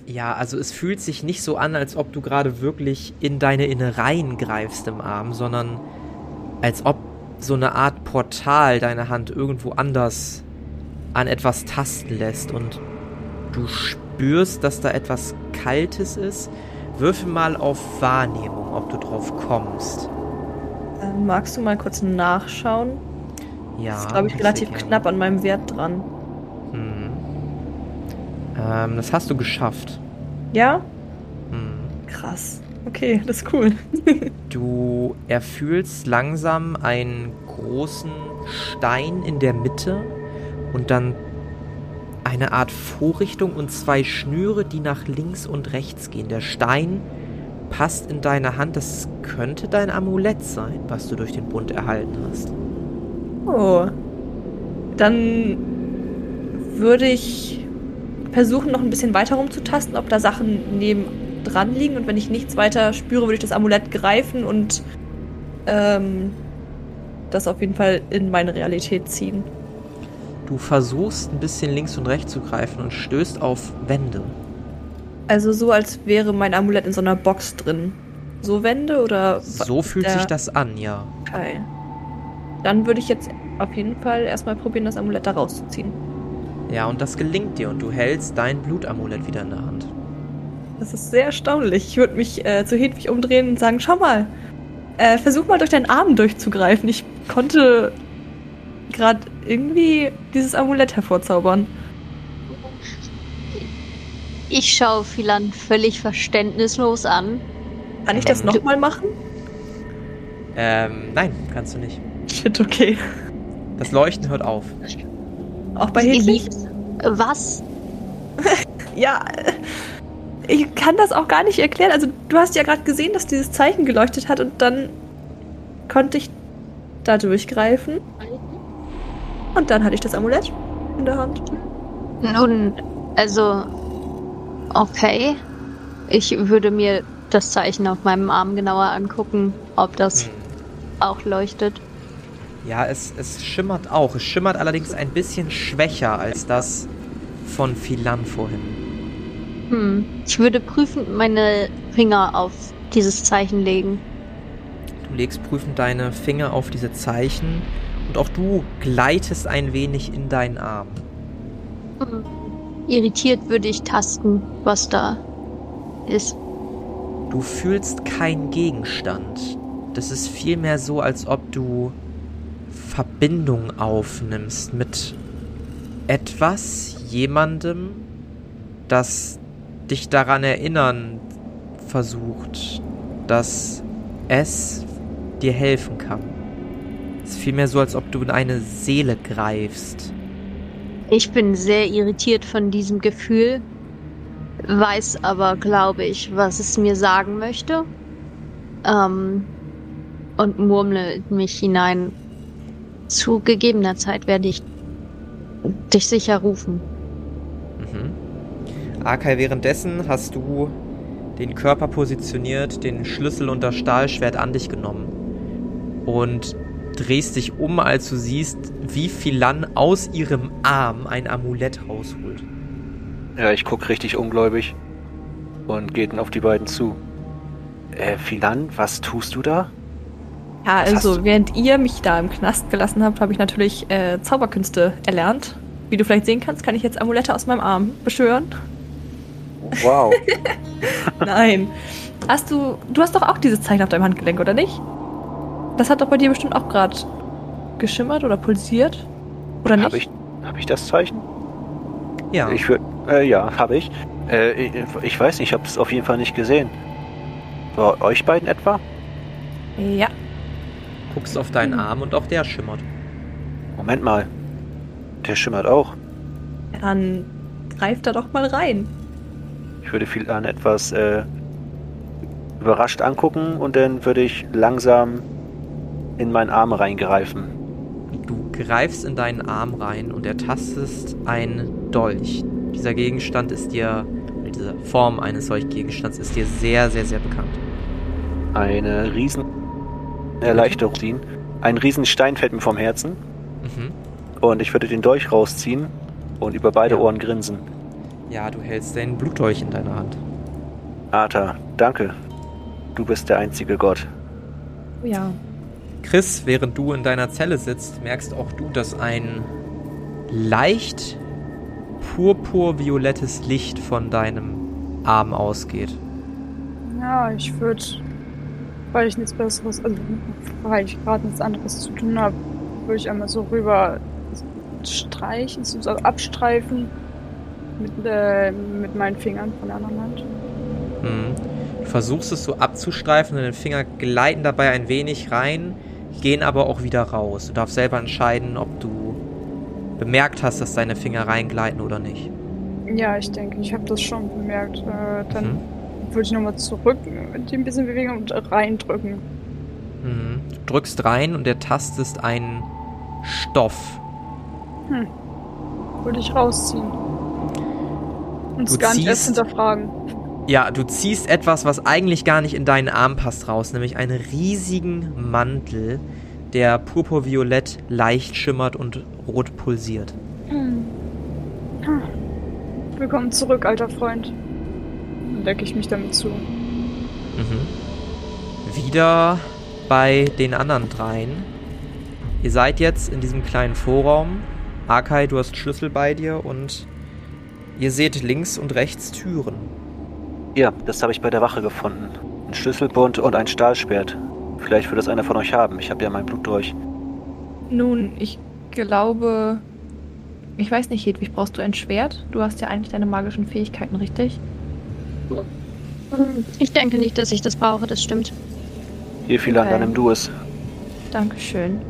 Ja, also es fühlt sich nicht so an, als ob du gerade wirklich in deine Innereien greifst im Arm, sondern als ob so eine Art Portal deine Hand irgendwo anders an etwas tasten lässt und du spürst, dass da etwas Kaltes ist. Würfel mal auf Wahrnehmung, ob du drauf kommst. Ähm, magst du mal kurz nachschauen? Ja. Das ist, glaube ich, relativ knapp an meinem Wert dran. Hm. Ähm, das hast du geschafft. Ja? Hm. Krass. Okay, das ist cool. *laughs* du erfühlst langsam einen großen Stein in der Mitte und dann eine Art Vorrichtung und zwei Schnüre, die nach links und rechts gehen. Der Stein passt in deine Hand. Das könnte dein Amulett sein, was du durch den Bund erhalten hast. Oh. Dann würde ich versuchen, noch ein bisschen weiter rumzutasten, ob da Sachen neben dran liegen und wenn ich nichts weiter spüre, würde ich das Amulett greifen und ähm, das auf jeden Fall in meine Realität ziehen. Du versuchst ein bisschen links und rechts zu greifen und stößt auf Wände. Also so, als wäre mein Amulett in so einer Box drin. So Wände oder? So fühlt sich das an, ja. Okay. Dann würde ich jetzt auf jeden Fall erstmal probieren, das Amulett da rauszuziehen. Ja, und das gelingt dir und du hältst dein Blutamulett wieder in der Hand. Das ist sehr erstaunlich. Ich würde mich äh, zu Hedwig umdrehen und sagen, schau mal, äh, versuch mal durch deinen Arm durchzugreifen. Ich konnte gerade irgendwie dieses Amulett hervorzaubern. Ich schaue Philan völlig verständnislos an. Kann ich das nochmal machen? Ähm, nein, kannst du nicht. Shit, okay. Das Leuchten hört auf. Auch bei Hedwig? Was? *laughs* ja, ich kann das auch gar nicht erklären. Also du hast ja gerade gesehen, dass dieses Zeichen geleuchtet hat und dann konnte ich da durchgreifen. Und dann hatte ich das Amulett in der Hand. Nun, also, okay. Ich würde mir das Zeichen auf meinem Arm genauer angucken, ob das hm. auch leuchtet. Ja, es, es schimmert auch. Es schimmert allerdings ein bisschen schwächer als das von Philan vorhin. Hm. Ich würde prüfend meine Finger auf dieses Zeichen legen. Du legst prüfend deine Finger auf diese Zeichen und auch du gleitest ein wenig in deinen Arm. Hm. Irritiert würde ich tasten, was da ist. Du fühlst keinen Gegenstand. Das ist vielmehr so, als ob du Verbindung aufnimmst mit etwas, jemandem, das dich daran erinnern versucht, dass es dir helfen kann. Es ist vielmehr so, als ob du in eine Seele greifst. Ich bin sehr irritiert von diesem Gefühl, weiß aber, glaube ich, was es mir sagen möchte. Ähm, und murmle mich hinein. Zu gegebener Zeit werde ich dich sicher rufen. Mhm. Arkai, währenddessen hast du den Körper positioniert, den Schlüssel und das Stahlschwert an dich genommen und drehst dich um, als du siehst, wie Philan aus ihrem Arm ein Amulett rausholt. Ja, ich guck richtig ungläubig und geht dann auf die beiden zu. Äh, Philan, was tust du da? Ja, was also während ihr mich da im Knast gelassen habt, habe ich natürlich äh, Zauberkünste erlernt. Wie du vielleicht sehen kannst, kann ich jetzt Amulette aus meinem Arm beschwören. Wow. *laughs* Nein. Hast du, du hast doch auch dieses Zeichen auf deinem Handgelenk, oder nicht? Das hat doch bei dir bestimmt auch gerade geschimmert oder pulsiert, oder nicht? Habe ich, hab ich das Zeichen? Ja. Ich würde, äh, ja, habe ich. Äh, ich. ich. weiß nicht, ich habe es auf jeden Fall nicht gesehen. Bei euch beiden etwa? Ja. Guckst auf deinen Arm und auch der schimmert. Moment mal. Der schimmert auch. Dann greift da doch mal rein. Ich würde viel an etwas äh, überrascht angucken und dann würde ich langsam in meinen Arm reingreifen. Du greifst in deinen Arm rein und ertastest ein Dolch. Dieser Gegenstand ist dir, diese Form eines solchen Gegenstands ist dir sehr, sehr, sehr bekannt. Eine riesen Erleichterung. Ein riesen Stein fällt mir vom Herzen. Mhm. Und ich würde den Dolch rausziehen und über beide ja. Ohren grinsen. Ja, du hältst deinen Blutdolch in deiner Hand. Arthur, danke. Du bist der einzige Gott. Oh ja. Chris, während du in deiner Zelle sitzt, merkst auch du, dass ein leicht purpurviolettes Licht von deinem Arm ausgeht. Ja, ich würde, weil ich nichts Besseres, also weil ich gerade nichts anderes zu tun habe, würde ich einmal so rüber streichen, so abstreifen mit, äh, mit meinen Fingern von der anderen Hand. Mhm. Du versuchst es so abzustreifen und deine Finger gleiten dabei ein wenig rein, gehen aber auch wieder raus. Du darfst selber entscheiden, ob du bemerkt hast, dass deine Finger reingleiten oder nicht. Ja, ich denke, ich habe das schon bemerkt. Äh, dann mhm. Würde ich nochmal zurück mit dem bisschen Bewegung und reindrücken. Mhm. Du drückst rein und ertastest einen Stoff. Hm. Würde ich rausziehen. Und es gar nicht erst hinterfragen. ja, du ziehst etwas, was eigentlich gar nicht in deinen Arm passt, raus, nämlich einen riesigen Mantel, der purpurviolett leicht schimmert und rot pulsiert. Hm. Willkommen zurück, alter Freund. Dann decke ich mich damit zu. Mhm. Wieder bei den anderen dreien. Ihr seid jetzt in diesem kleinen Vorraum. Akai, du hast Schlüssel bei dir und ihr seht links und rechts Türen. Ja, das habe ich bei der Wache gefunden. Ein Schlüsselbund und ein Stahlschwert. Vielleicht wird es einer von euch haben. Ich habe ja mein Blut durch. Nun, ich glaube. Ich weiß nicht, Hedwig, brauchst du ein Schwert? Du hast ja eigentlich deine magischen Fähigkeiten, richtig? Ich denke nicht, dass ich das brauche, das stimmt. Hier, viel okay. dann nimm du es. Dankeschön.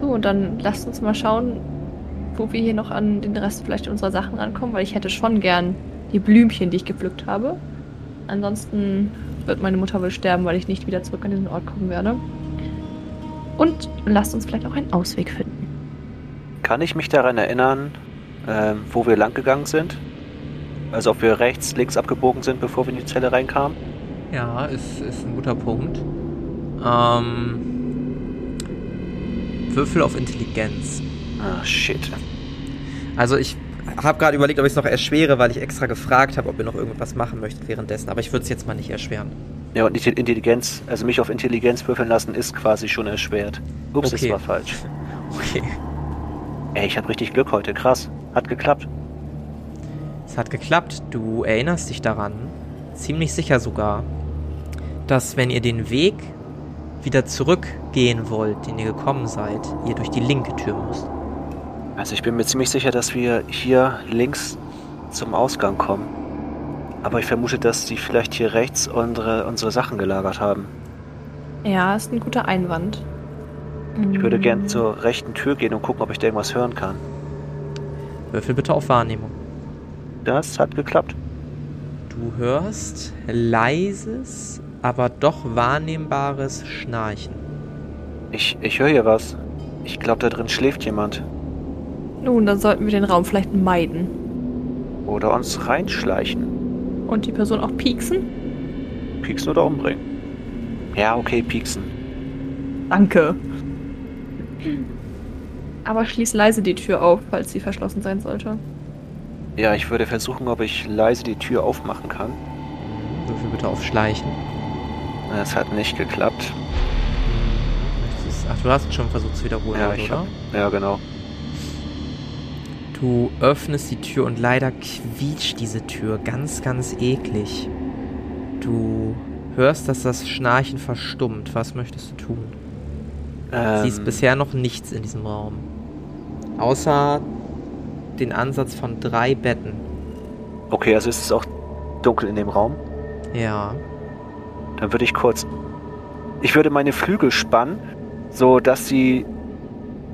So, und dann lasst uns mal schauen, wo wir hier noch an den Rest vielleicht unserer Sachen rankommen, weil ich hätte schon gern die Blümchen, die ich gepflückt habe. Ansonsten wird meine Mutter wohl sterben, weil ich nicht wieder zurück an diesen Ort kommen werde. Und lasst uns vielleicht auch einen Ausweg finden. Kann ich mich daran erinnern, äh, wo wir lang gegangen sind? Also ob wir rechts, links abgebogen sind, bevor wir in die Zelle reinkamen? Ja, ist, ist ein guter Punkt. Ähm, Würfel auf Intelligenz. Ah, shit. Also ich habe gerade überlegt, ob ich es noch erschwere, weil ich extra gefragt habe, ob ihr noch irgendwas machen möchtet währenddessen. Aber ich würde es jetzt mal nicht erschweren. Ja, und nicht Intelligenz, also mich auf Intelligenz würfeln lassen, ist quasi schon erschwert. Ups, okay. das war falsch. *laughs* Okay. Ey, ich habe richtig Glück heute, krass. Hat geklappt. Es hat geklappt. Du erinnerst dich daran, ziemlich sicher sogar, dass wenn ihr den Weg wieder zurückgehen wollt, den ihr gekommen seid, ihr durch die linke Tür müsst. Also ich bin mir ziemlich sicher, dass wir hier links zum Ausgang kommen. Aber ich vermute, dass die vielleicht hier rechts unsere, unsere Sachen gelagert haben. Ja, ist ein guter Einwand. Ich würde gern mm. zur rechten Tür gehen und gucken, ob ich da irgendwas hören kann. Würfel bitte auf Wahrnehmung. Das hat geklappt. Du hörst leises, aber doch wahrnehmbares Schnarchen. Ich, ich höre hier was. Ich glaube, da drin schläft jemand. Nun, dann sollten wir den Raum vielleicht meiden. Oder uns reinschleichen. Und die Person auch pieksen? Pieksen oder umbringen. Ja, okay, pieksen. Danke. Aber schließ leise die Tür auf, falls sie verschlossen sein sollte. Ja, ich würde versuchen, ob ich leise die Tür aufmachen kann. Würfel bitte auf Schleichen. Es hat nicht geklappt. Ach, du hast schon versucht zu wiederholen, ja, ich oder? Hab, ja, genau. Du öffnest die Tür und leider quietscht diese Tür ganz, ganz eklig. Du hörst, dass das Schnarchen verstummt. Was möchtest du tun? Ähm, Siehst bisher noch nichts in diesem Raum. Außer den Ansatz von drei Betten. Okay, also ist es auch dunkel in dem Raum? Ja. Dann würde ich kurz. Ich würde meine Flügel spannen, so dass sie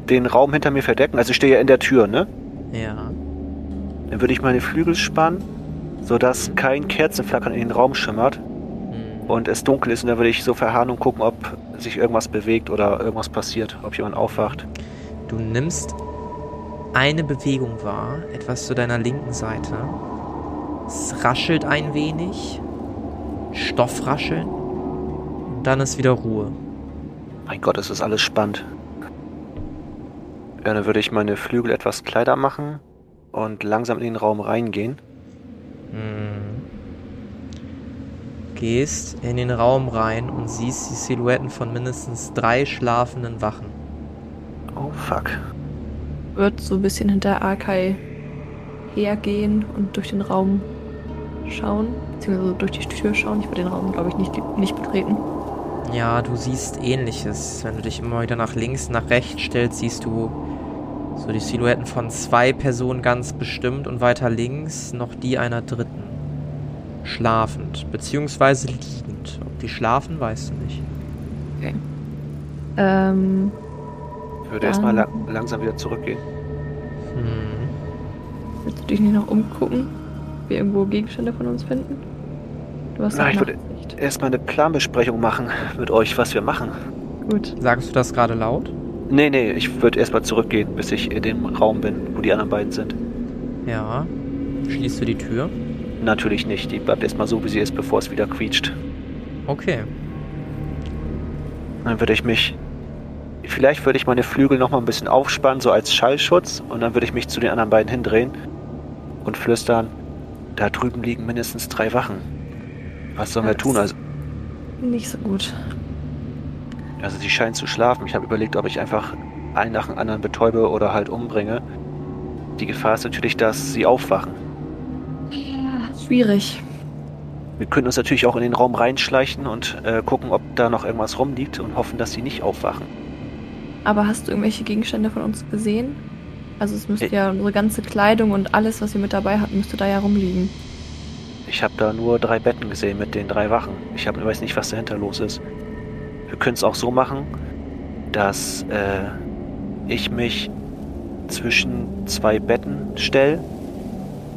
den Raum hinter mir verdecken. Also ich stehe ja in der Tür, ne? Ja. Dann würde ich meine Flügel spannen, sodass kein Kerzenflackern in den Raum schimmert hm. und es dunkel ist. Und dann würde ich so verharren und gucken, ob sich irgendwas bewegt oder irgendwas passiert, ob jemand aufwacht. Du nimmst eine Bewegung wahr, etwas zu deiner linken Seite. Es raschelt ein wenig, Stoffrascheln, und dann ist wieder Ruhe. Mein Gott, es ist alles spannend. Dann würde ich meine Flügel etwas kleiner machen und langsam in den Raum reingehen. Hm. Gehst in den Raum rein und siehst die Silhouetten von mindestens drei schlafenden Wachen. Oh fuck. Wird so ein bisschen hinter Arkai hergehen und durch den Raum schauen, beziehungsweise durch die Tür schauen. Ich würde den Raum, glaube ich, nicht, nicht betreten. Ja, du siehst ähnliches. Wenn du dich immer wieder nach links, nach rechts stellst, siehst du so die Silhouetten von zwei Personen ganz bestimmt und weiter links noch die einer dritten. Schlafend, beziehungsweise liegend. Ob die schlafen, weißt du nicht. Okay. Ähm. Ich würde erstmal la langsam wieder zurückgehen. Hm. Willst du dich nicht noch umgucken? Ob wir irgendwo Gegenstände von uns finden? Du hast Na, ich würde erstmal eine Planbesprechung machen mit euch, was wir machen. Gut. Sagst du das gerade laut? Nee, nee, ich würde erstmal zurückgehen, bis ich in dem Raum bin, wo die anderen beiden sind. Ja. Schließt du die Tür? natürlich nicht. Die bleibt erstmal so, wie sie ist, bevor es wieder quietscht. Okay. Dann würde ich mich. Vielleicht würde ich meine Flügel noch mal ein bisschen aufspannen, so als Schallschutz. Und dann würde ich mich zu den anderen beiden hindrehen und flüstern: Da drüben liegen mindestens drei Wachen. Was sollen wir tun? Also. Nicht so gut. Also, sie scheinen zu schlafen. Ich habe überlegt, ob ich einfach einen nach dem anderen betäube oder halt umbringe. Die Gefahr ist natürlich, dass sie aufwachen. Ja, schwierig. Wir können uns natürlich auch in den Raum reinschleichen und äh, gucken, ob da noch irgendwas rumliegt und hoffen, dass sie nicht aufwachen. Aber hast du irgendwelche Gegenstände von uns gesehen? Also es müsste ich ja unsere ganze Kleidung und alles, was wir mit dabei hatten, müsste da ja rumliegen. Ich habe da nur drei Betten gesehen mit den drei Wachen. Ich hab, weiß nicht, was dahinter los ist. Wir können es auch so machen, dass äh, ich mich zwischen zwei Betten stelle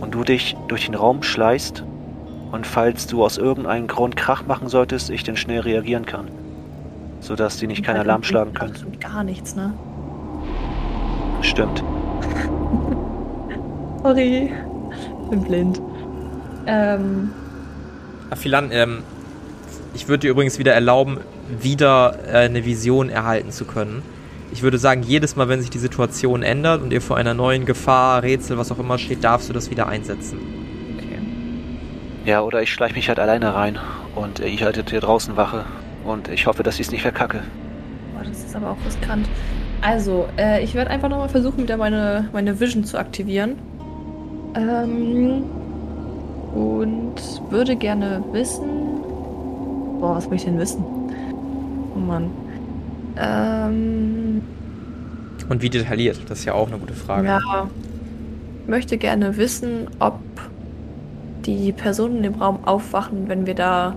und du dich durch den Raum schleißt und falls du aus irgendeinem Grund Krach machen solltest, ich dann schnell reagieren kann. Sodass die nicht keinen Alarm schlagen können. Gar nichts, ne? Stimmt. *laughs* Sorry. Bin blind. Ähm. Afilan, ähm, ich würde dir übrigens wieder erlauben, wieder äh, eine Vision erhalten zu können. Ich würde sagen, jedes Mal, wenn sich die Situation ändert und ihr vor einer neuen Gefahr, Rätsel, was auch immer steht, darfst du das wieder einsetzen. Okay. Ja, oder ich schleiche mich halt alleine rein und ich halte hier draußen Wache und ich hoffe, dass ich es nicht verkacke. Boah, das ist aber auch riskant. Also, äh, ich werde einfach nochmal versuchen, wieder meine, meine Vision zu aktivieren. Ähm, und würde gerne wissen. Boah, was möchte ich denn wissen? Oh Mann. Ähm. Und wie detailliert? Das ist ja auch eine gute Frage. Ja. Möchte gerne wissen, ob die Personen im Raum aufwachen, wenn wir da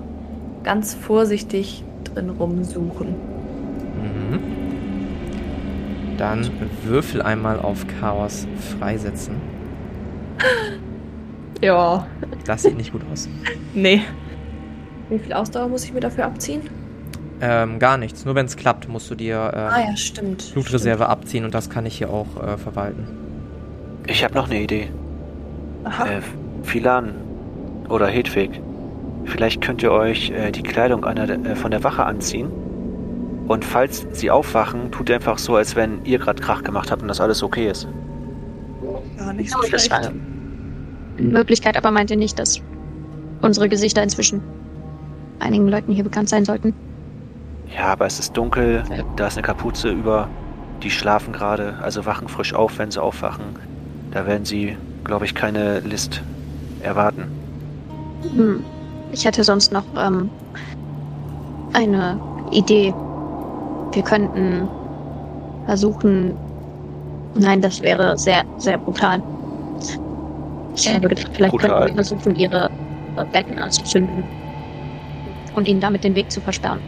ganz vorsichtig drin rumsuchen. Mhm. Dann würfel einmal auf Chaos freisetzen. *gasps* Ja. Das sieht nicht gut aus. *laughs* Nee. Wie viel Ausdauer muss ich mir dafür abziehen? Ähm, gar nichts. Nur wenn es klappt, musst du dir ähm, ah, ja, stimmt. Blutreserve stimmt. abziehen und das kann ich hier auch äh, verwalten. Ich habe noch eine Idee. Aha. Äh, Philan oder Hedwig, vielleicht könnt ihr euch äh, die Kleidung einer äh, von der Wache anziehen. Und falls sie aufwachen, tut einfach so, als wenn ihr gerade Krach gemacht habt und das alles okay ist. Ja, nicht so schlecht. Das war eine Möglichkeit, aber meint ihr nicht, dass unsere Gesichter inzwischen einigen Leuten hier bekannt sein sollten? Ja, aber es ist dunkel, da ist eine Kapuze über, die schlafen gerade, also wachen frisch auf, wenn sie aufwachen. Da werden sie, glaube ich, keine List erwarten. Hm. Ich hätte sonst noch ähm, eine Idee. Wir könnten versuchen. Nein, das wäre sehr, sehr brutal. Ich hätte gedacht, vielleicht brutal. könnten wir versuchen, ihre Betten anzuzünden und ihnen damit den Weg zu versperren.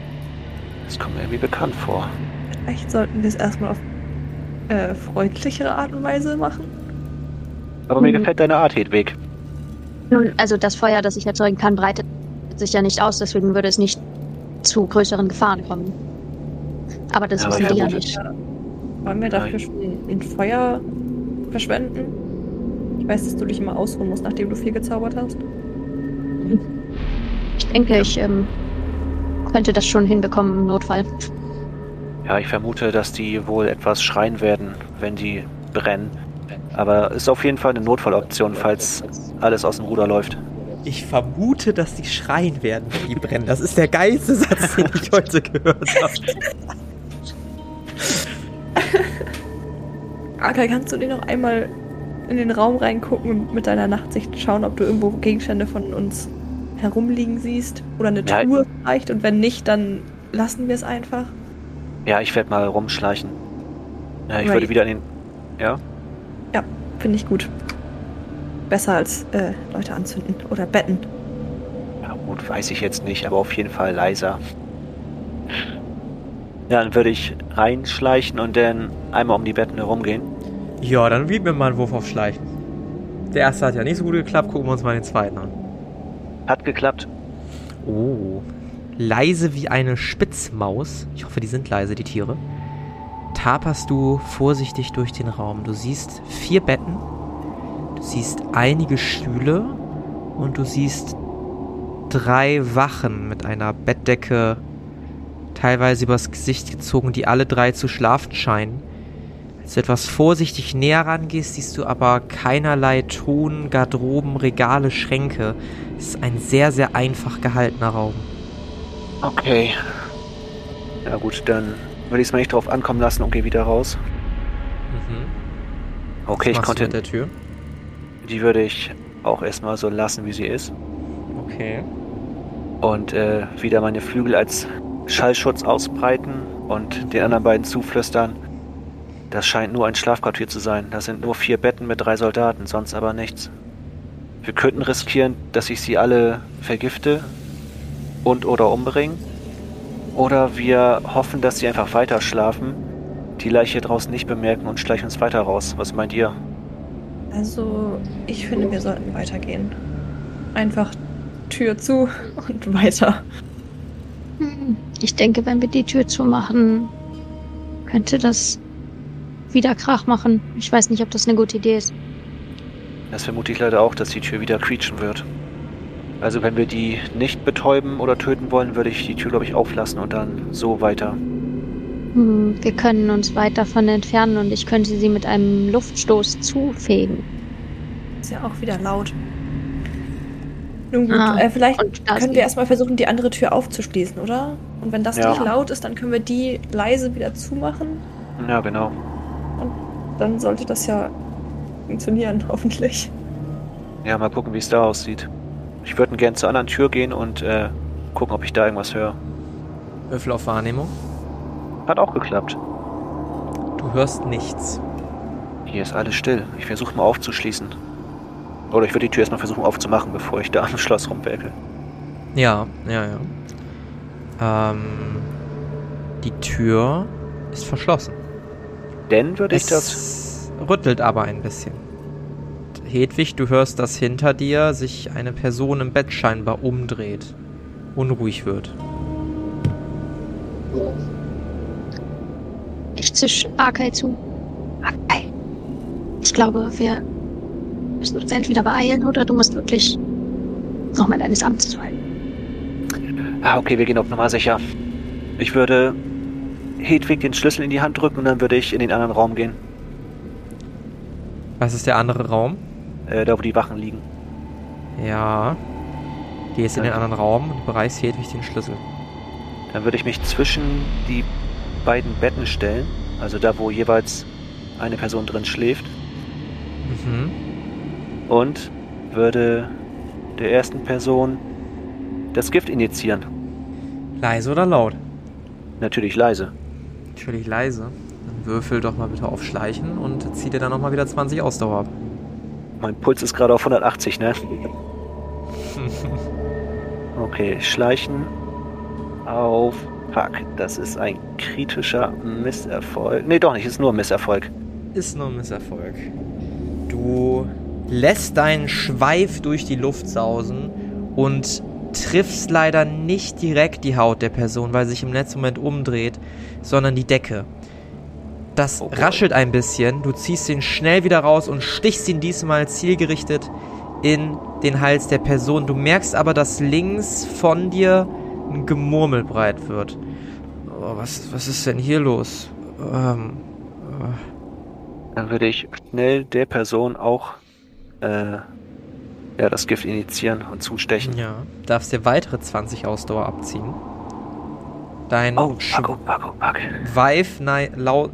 Das kommt mir irgendwie bekannt vor. Vielleicht sollten wir es erstmal auf äh, freundlichere Art und Weise machen. Aber mir hm. gefällt deine Art, Hedwig. Nun, also das Feuer, das ich erzeugen kann, breitet sich ja nicht aus, deswegen würde es nicht zu größeren Gefahren kommen. Aber das Aber wissen die ja nicht. Wollen wir dafür schon ein Feuer verschwenden? Ich weiß, dass du dich immer ausruhen musst, nachdem du viel gezaubert hast. Ich denke, ich ähm, könnte das schon hinbekommen im Notfall. Ja, ich vermute, dass die wohl etwas schreien werden, wenn die brennen. Aber ist auf jeden Fall eine Notfalloption, falls alles aus dem Ruder läuft. Ich vermute, dass die schreien werden, wenn die brennen. Das ist der geilste Satz, den ich heute gehört habe. *laughs* Aka, kannst du dir noch einmal in den Raum reingucken und mit deiner Nachtsicht schauen, ob du irgendwo Gegenstände von uns herumliegen siehst? Oder eine ja, Truhe vielleicht? Und wenn nicht, dann lassen wir es einfach? Ja, ich werde mal rumschleichen. Ja, ich right. würde wieder in den. Ja, finde ich gut. Besser als äh, Leute anzünden oder betten. Ja, gut, weiß ich jetzt nicht, aber auf jeden Fall leiser. Ja, dann würde ich reinschleichen und dann einmal um die Betten herumgehen. Ja, dann gib mir mal einen Wurf auf Schleichen. Der erste hat ja nicht so gut geklappt, gucken wir uns mal den zweiten an. Hat geklappt. Oh. Leise wie eine Spitzmaus. Ich hoffe, die sind leise, die Tiere. Taperst du vorsichtig durch den Raum. Du siehst vier Betten. Du siehst einige Stühle und du siehst drei Wachen mit einer Bettdecke teilweise übers Gesicht gezogen, die alle drei zu schlafen scheinen. Als du etwas vorsichtig näher rangehst, siehst du aber keinerlei Ton, Garderoben, Regale, Schränke. Es ist ein sehr, sehr einfach gehaltener Raum. Okay. Ja gut, dann würde ich es mal nicht drauf ankommen lassen und gehe wieder raus. Mhm. Okay, ich konnte. mit der Tür? Die würde ich auch erstmal so lassen, wie sie ist. Okay. Und äh, wieder meine Flügel als Schallschutz ausbreiten und den anderen beiden zuflüstern. Das scheint nur ein Schlafquartier zu sein. Da sind nur vier Betten mit drei Soldaten, sonst aber nichts. Wir könnten riskieren, dass ich sie alle vergifte und oder umbringe. Oder wir hoffen, dass sie einfach weiter schlafen, die Leiche draußen nicht bemerken und schleichen uns weiter raus. Was meint ihr? Also, ich finde, wir sollten weitergehen. Einfach Tür zu und weiter. Hm, ich denke, wenn wir die Tür zumachen, könnte das wieder Krach machen. Ich weiß nicht, ob das eine gute Idee ist. Das vermute ich leider auch, dass die Tür wieder quietschen wird. Also wenn wir die nicht betäuben oder töten wollen, würde ich die Tür, glaube ich, auflassen und dann so weiter. Hm, wir können uns weit davon entfernen und ich könnte sie mit einem Luftstoß zufegen. Ist ja auch wieder laut. Nun gut, ah, äh, vielleicht können wir erstmal versuchen, die andere Tür aufzuschließen, oder? Und wenn das ja. nicht laut ist, dann können wir die leise wieder zumachen. Ja, genau. Und dann sollte das ja funktionieren, *laughs* hoffentlich. Ja, mal gucken, wie es da aussieht. Ich würde gern zur anderen Tür gehen und äh, gucken, ob ich da irgendwas höre. Würfel auf Wahrnehmung. Hat auch geklappt. Du hörst nichts. Hier ist alles still. Ich versuche mal aufzuschließen. Oder ich würde die Tür erstmal versuchen aufzumachen, bevor ich da am Schloss rumwerkel. Ja, ja, ja. Ähm, die Tür ist verschlossen. Denn würde ich das. rüttelt aber ein bisschen. Hedwig, du hörst, dass hinter dir sich eine Person im Bett scheinbar umdreht. Unruhig wird. Ich zisch Arkay zu. Arkay. Ich glaube, wir müssen uns entweder beeilen oder du musst wirklich nochmal deines Amtes fallen. Ah, okay, wir gehen auf Nummer sicher. Ich würde Hedwig den Schlüssel in die Hand drücken und dann würde ich in den anderen Raum gehen. Was ist der andere Raum? Äh, da, wo die Wachen liegen. Ja. Geh jetzt in den anderen Raum und bereichst Hedwig den Schlüssel. Dann würde ich mich zwischen die beiden Betten stellen. Also da, wo jeweils eine Person drin schläft. Mhm und würde der ersten Person das Gift injizieren. Leise oder laut? Natürlich leise. Natürlich leise. Dann würfel doch mal bitte auf Schleichen und zieh dir dann nochmal wieder 20 Ausdauer ab. Mein Puls ist gerade auf 180, ne? *laughs* okay, Schleichen auf Fuck. Das ist ein kritischer Misserfolg. Ne, doch nicht, ist nur ein Misserfolg. Ist nur ein Misserfolg. Du lässt deinen Schweif durch die Luft sausen und triffst leider nicht direkt die Haut der Person, weil sie sich im letzten Moment umdreht, sondern die Decke. Das okay. raschelt ein bisschen, du ziehst ihn schnell wieder raus und stichst ihn diesmal zielgerichtet in den Hals der Person. Du merkst aber, dass links von dir ein Gemurmel breit wird. Oh, was, was ist denn hier los? Ähm, äh. Dann würde ich schnell der Person auch äh, ja, das Gift initiieren und zustechen. Ja, darfst dir weitere 20 Ausdauer abziehen. Dein oh, Paco, Paco, Paco. Schweif, nein, laut,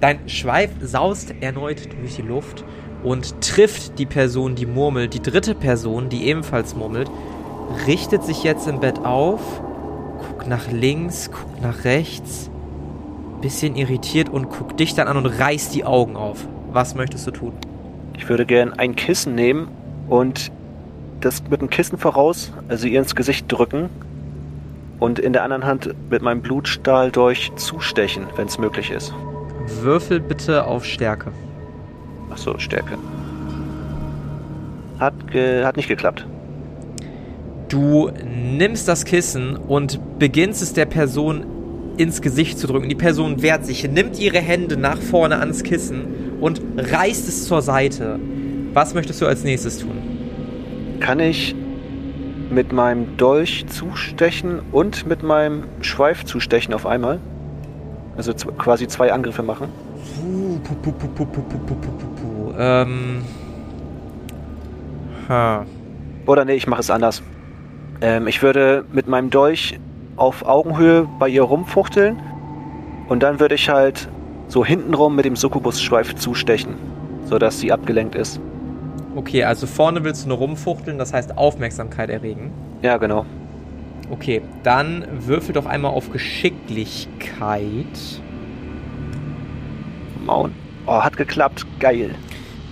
dein Schweif saust erneut durch die Luft und trifft die Person, die murmelt. Die dritte Person, die ebenfalls murmelt, richtet sich jetzt im Bett auf, guckt nach links, guckt nach rechts, bisschen irritiert und guckt dich dann an und reißt die Augen auf. Was möchtest du tun? Ich würde gern ein Kissen nehmen und das mit dem Kissen voraus, also ihr ins Gesicht drücken und in der anderen Hand mit meinem Blutstahl durch zustechen, wenn es möglich ist. Würfel bitte auf Stärke. Ach so, Stärke. Hat, hat nicht geklappt. Du nimmst das Kissen und beginnst es der Person ins Gesicht zu drücken. Die Person wehrt sich, nimmt ihre Hände nach vorne ans Kissen und reißt es zur Seite. Was möchtest du als nächstes tun? kann ich mit meinem Dolch zustechen und mit meinem Schweif zustechen auf einmal? Also quasi zwei Angriffe machen? Puh, puh, puh, ähm. Ha. Oder nee, ich mache es anders. Ähm, ich würde mit meinem Dolch auf Augenhöhe bei ihr rumfuchteln und dann würde ich halt so hintenrum mit dem Succubus-Schweif zustechen, sodass sie abgelenkt ist. Okay, also vorne willst du nur rumfuchteln, das heißt Aufmerksamkeit erregen. Ja, genau. Okay, dann würfel doch einmal auf Geschicklichkeit. Maun. Oh, hat geklappt. Geil.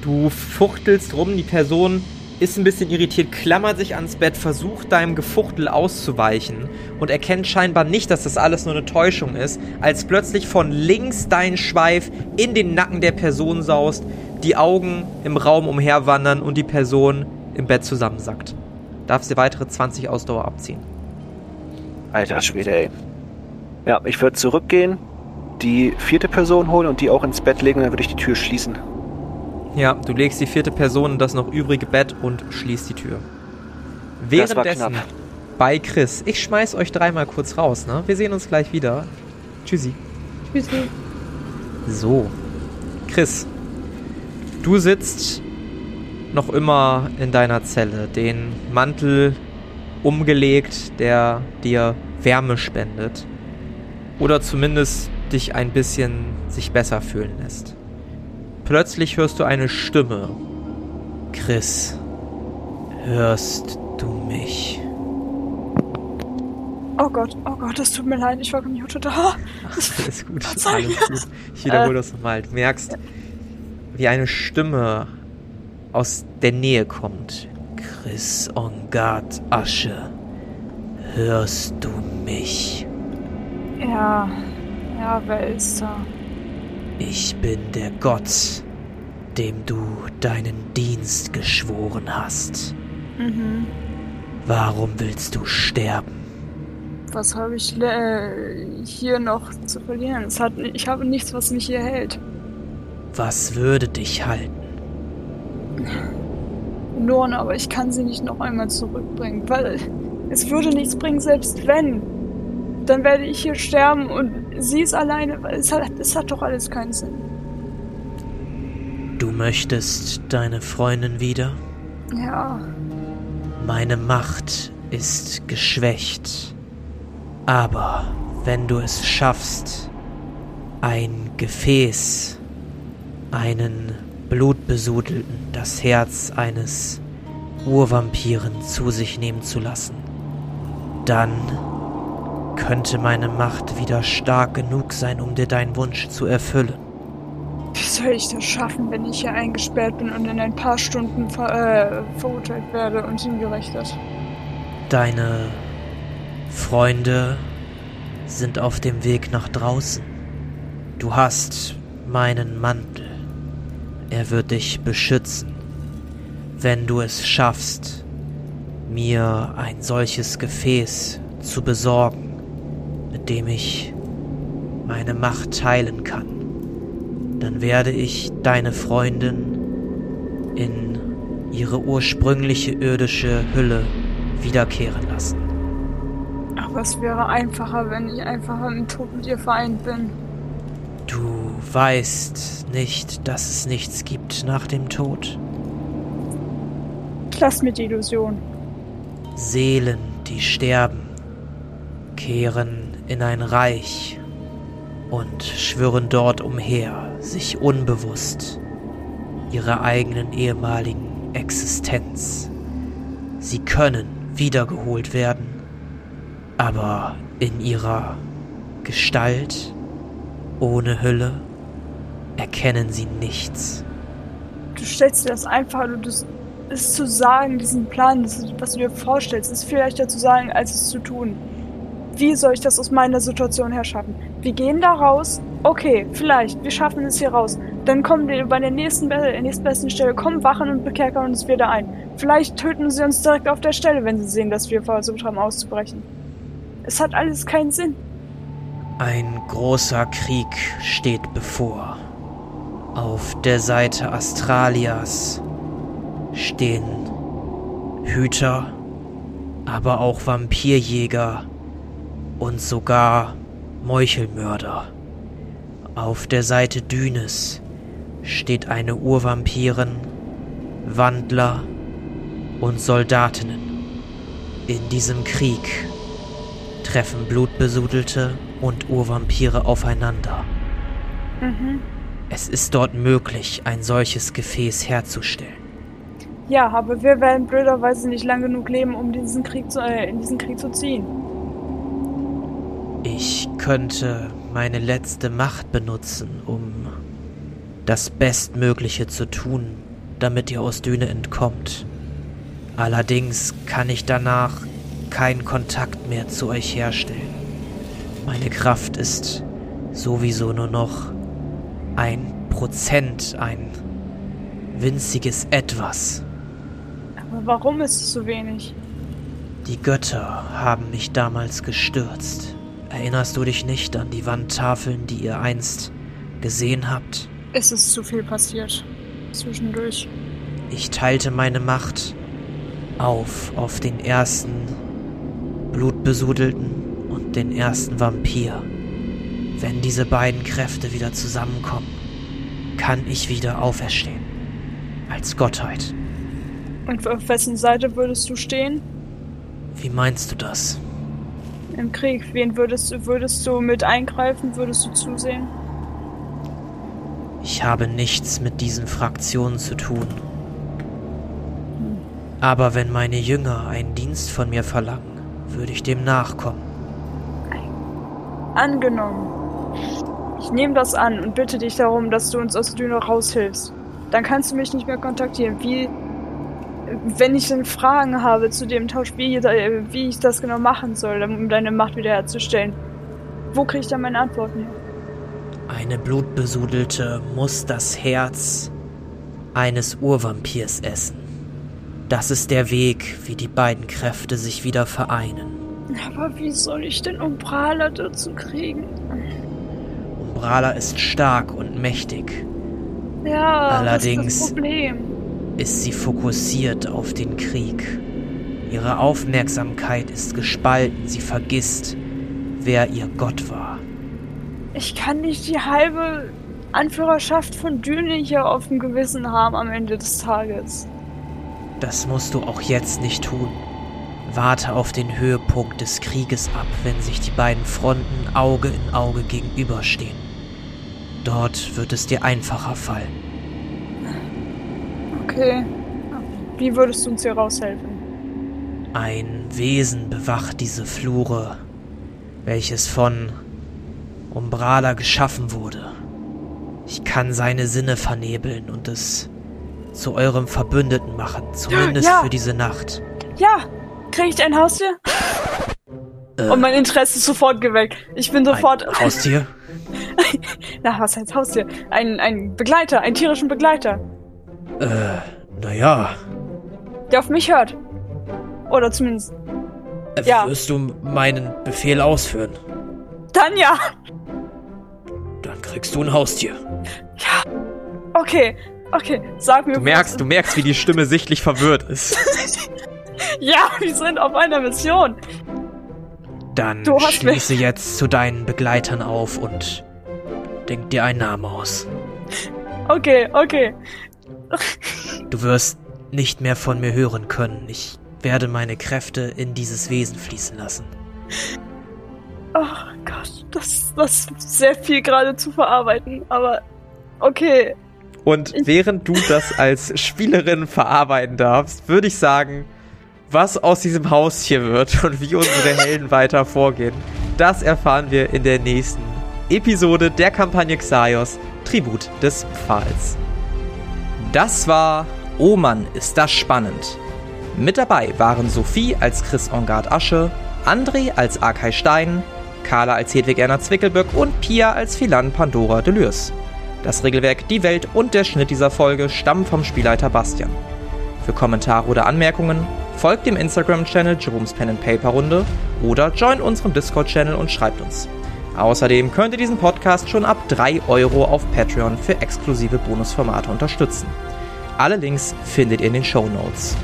Du fuchtelst rum, die Person ist ein bisschen irritiert, klammert sich ans Bett, versucht deinem Gefuchtel auszuweichen und erkennt scheinbar nicht, dass das alles nur eine Täuschung ist, als plötzlich von links dein Schweif in den Nacken der Person saust, die Augen im Raum umherwandern und die Person im Bett zusammensackt. Darfst dir weitere 20 Ausdauer abziehen. Alter Schwede, ey. Ja, ich würde zurückgehen, die vierte Person holen und die auch ins Bett legen, dann würde ich die Tür schließen. Ja, du legst die vierte Person in das noch übrige Bett und schließt die Tür. Währenddessen bei Chris. Ich schmeiß euch dreimal kurz raus, ne? Wir sehen uns gleich wieder. Tschüssi. Tschüssi. So. Chris, du sitzt noch immer in deiner Zelle, den Mantel umgelegt, der dir Wärme spendet. Oder zumindest dich ein bisschen sich besser fühlen lässt. Plötzlich hörst du eine Stimme. Chris, hörst du mich? Oh Gott, oh Gott, das tut mir leid, ich war gemutet. Ah, alles gut, alles gut. Ich wiederhole äh, das nochmal. Du merkst, wie eine Stimme aus der Nähe kommt. Chris Ongard Asche, hörst du mich? Ja, ja, wer ist da? Ich bin der Gott, dem du deinen Dienst geschworen hast. Mhm. Warum willst du sterben? Was habe ich äh, hier noch zu verlieren? Hat, ich habe nichts, was mich hier hält. Was würde dich halten? *laughs* Norn, aber ich kann sie nicht noch einmal zurückbringen, weil es würde nichts bringen, selbst wenn. Dann werde ich hier sterben und sie ist alleine, weil es hat, es hat doch alles keinen Sinn. Du möchtest deine Freundin wieder? Ja. Meine Macht ist geschwächt. Aber wenn du es schaffst, ein Gefäß, einen Blutbesudelten, das Herz eines Urvampiren zu sich nehmen zu lassen, dann könnte meine Macht wieder stark genug sein, um dir deinen Wunsch zu erfüllen. Wie soll ich das schaffen, wenn ich hier eingesperrt bin und in ein paar Stunden ver äh, verurteilt werde und hingerichtet? Deine Freunde sind auf dem Weg nach draußen. Du hast meinen Mantel. Er wird dich beschützen. Wenn du es schaffst, mir ein solches Gefäß zu besorgen, mit dem ich meine Macht teilen kann, dann werde ich deine Freundin in ihre ursprüngliche irdische Hülle wiederkehren lassen. Aber es wäre einfacher, wenn ich einfach im Tod mit ihr vereint bin. Du weißt nicht, dass es nichts gibt nach dem Tod. Lass mir die Illusion. Seelen, die sterben, kehren in ein Reich und schwirren dort umher, sich unbewusst ihrer eigenen ehemaligen Existenz. Sie können wiedergeholt werden, aber in ihrer Gestalt, ohne Hülle, erkennen sie nichts. Du stellst dir das einfach, du das ist zu sagen, diesen Plan, das, was du dir vorstellst, ist viel leichter zu sagen, als es zu tun. Wie soll ich das aus meiner Situation her schaffen? Wir gehen da raus. Okay, vielleicht. Wir schaffen es hier raus. Dann kommen wir bei der nächsten, der nächstbesten Stelle, kommen Wachen und bekerkern uns wieder ein. Vielleicht töten sie uns direkt auf der Stelle, wenn sie sehen, dass wir versucht haben auszubrechen. Es hat alles keinen Sinn. Ein großer Krieg steht bevor. Auf der Seite Astralias stehen Hüter, aber auch Vampirjäger und sogar Meuchelmörder. Auf der Seite Dünes steht eine Urvampirin, Wandler und Soldatinnen. In diesem Krieg treffen Blutbesudelte und Urvampire aufeinander. Mhm. Es ist dort möglich, ein solches Gefäß herzustellen. Ja, aber wir werden blöderweise nicht lang genug leben, um diesen Krieg zu, äh, in diesen Krieg zu ziehen. Ich könnte meine letzte Macht benutzen, um das Bestmögliche zu tun, damit ihr aus Düne entkommt. Allerdings kann ich danach keinen Kontakt mehr zu euch herstellen. Meine Kraft ist sowieso nur noch ein Prozent, ein winziges Etwas. Aber warum ist es so wenig? Die Götter haben mich damals gestürzt. Erinnerst du dich nicht an die Wandtafeln, die ihr einst gesehen habt? Es ist zu viel passiert. Zwischendurch. Ich teilte meine Macht auf auf den ersten Blutbesudelten und den ersten Vampir. Wenn diese beiden Kräfte wieder zusammenkommen, kann ich wieder auferstehen. Als Gottheit. Und auf wessen Seite würdest du stehen? Wie meinst du das? Im Krieg. Wen würdest du, würdest du mit eingreifen? Würdest du zusehen? Ich habe nichts mit diesen Fraktionen zu tun. Aber wenn meine Jünger einen Dienst von mir verlangen, würde ich dem nachkommen. Angenommen. Ich nehme das an und bitte dich darum, dass du uns aus der Düne raushilfst. Dann kannst du mich nicht mehr kontaktieren. Wie, wenn ich dann Fragen habe zu dem Tausch, wie, wie ich das genau machen soll, um deine Macht wiederherzustellen, wo kriege ich dann meine Antworten her? Eine Blutbesudelte muss das Herz eines Urvampirs essen. Das ist der Weg, wie die beiden Kräfte sich wieder vereinen. Aber wie soll ich denn Umbrala dazu kriegen? Umbrala ist stark und mächtig. Ja, allerdings das ist, das Problem. Ist sie fokussiert auf den Krieg. Ihre Aufmerksamkeit ist gespalten, sie vergisst, wer ihr Gott war. Ich kann nicht die halbe Anführerschaft von Düne hier auf dem Gewissen haben am Ende des Tages. Das musst du auch jetzt nicht tun. Warte auf den Höhepunkt des Krieges ab, wenn sich die beiden Fronten Auge in Auge gegenüberstehen. Dort wird es dir einfacher fallen. Okay. Wie würdest du uns hier raushelfen? Ein Wesen bewacht diese Flure, welches von Umbrala geschaffen wurde. Ich kann seine Sinne vernebeln und es zu eurem Verbündeten machen, zumindest ja. für diese Nacht. Ja, kriege ich ein Haustier? Äh, und mein Interesse ist sofort geweckt. Ich bin sofort. Ein Haustier? *laughs* Na, was heißt Haustier? Ein, ein Begleiter, einen tierischen Begleiter. Äh, naja. Der auf mich hört. Oder zumindest. Äh, ja. Wirst du meinen Befehl ausführen? Dann ja. Dann kriegst du ein Haustier. Ja. Okay, okay, sag mir. Du merkst, du merkst, wie die Stimme sichtlich verwirrt ist. *laughs* ja, wir sind auf einer Mission. Dann schließe mich. jetzt zu deinen Begleitern auf und denk dir einen Namen aus. Okay, okay. Du wirst nicht mehr von mir hören können. Ich werde meine Kräfte in dieses Wesen fließen lassen. Oh Gott, das, das ist sehr viel gerade zu verarbeiten, aber okay. Und während du das als Spielerin verarbeiten darfst, würde ich sagen, was aus diesem Haus hier wird und wie unsere Helden *laughs* weiter vorgehen, das erfahren wir in der nächsten Episode der Kampagne Xaios, Tribut des Pfahls. Das war Oh Mann, ist das spannend. Mit dabei waren Sophie als Chris Engard Asche, André als Arkay Stein, Carla als Hedwig Erna Zwickelböck und Pia als Philan Pandora Delürs. Das Regelwerk, die Welt und der Schnitt dieser Folge stammen vom Spielleiter Bastian. Für Kommentare oder Anmerkungen folgt dem Instagram-Channel Jerome's Pen and Paper Runde oder join unserem Discord-Channel und schreibt uns. Außerdem könnt ihr diesen Podcast schon ab 3 Euro auf Patreon für exklusive Bonusformate unterstützen. Alle Links findet ihr in den Show Notes.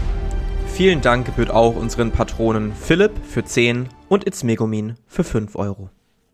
Vielen Dank gebührt auch unseren Patronen Philipp für 10 und It's Megumin für 5 Euro.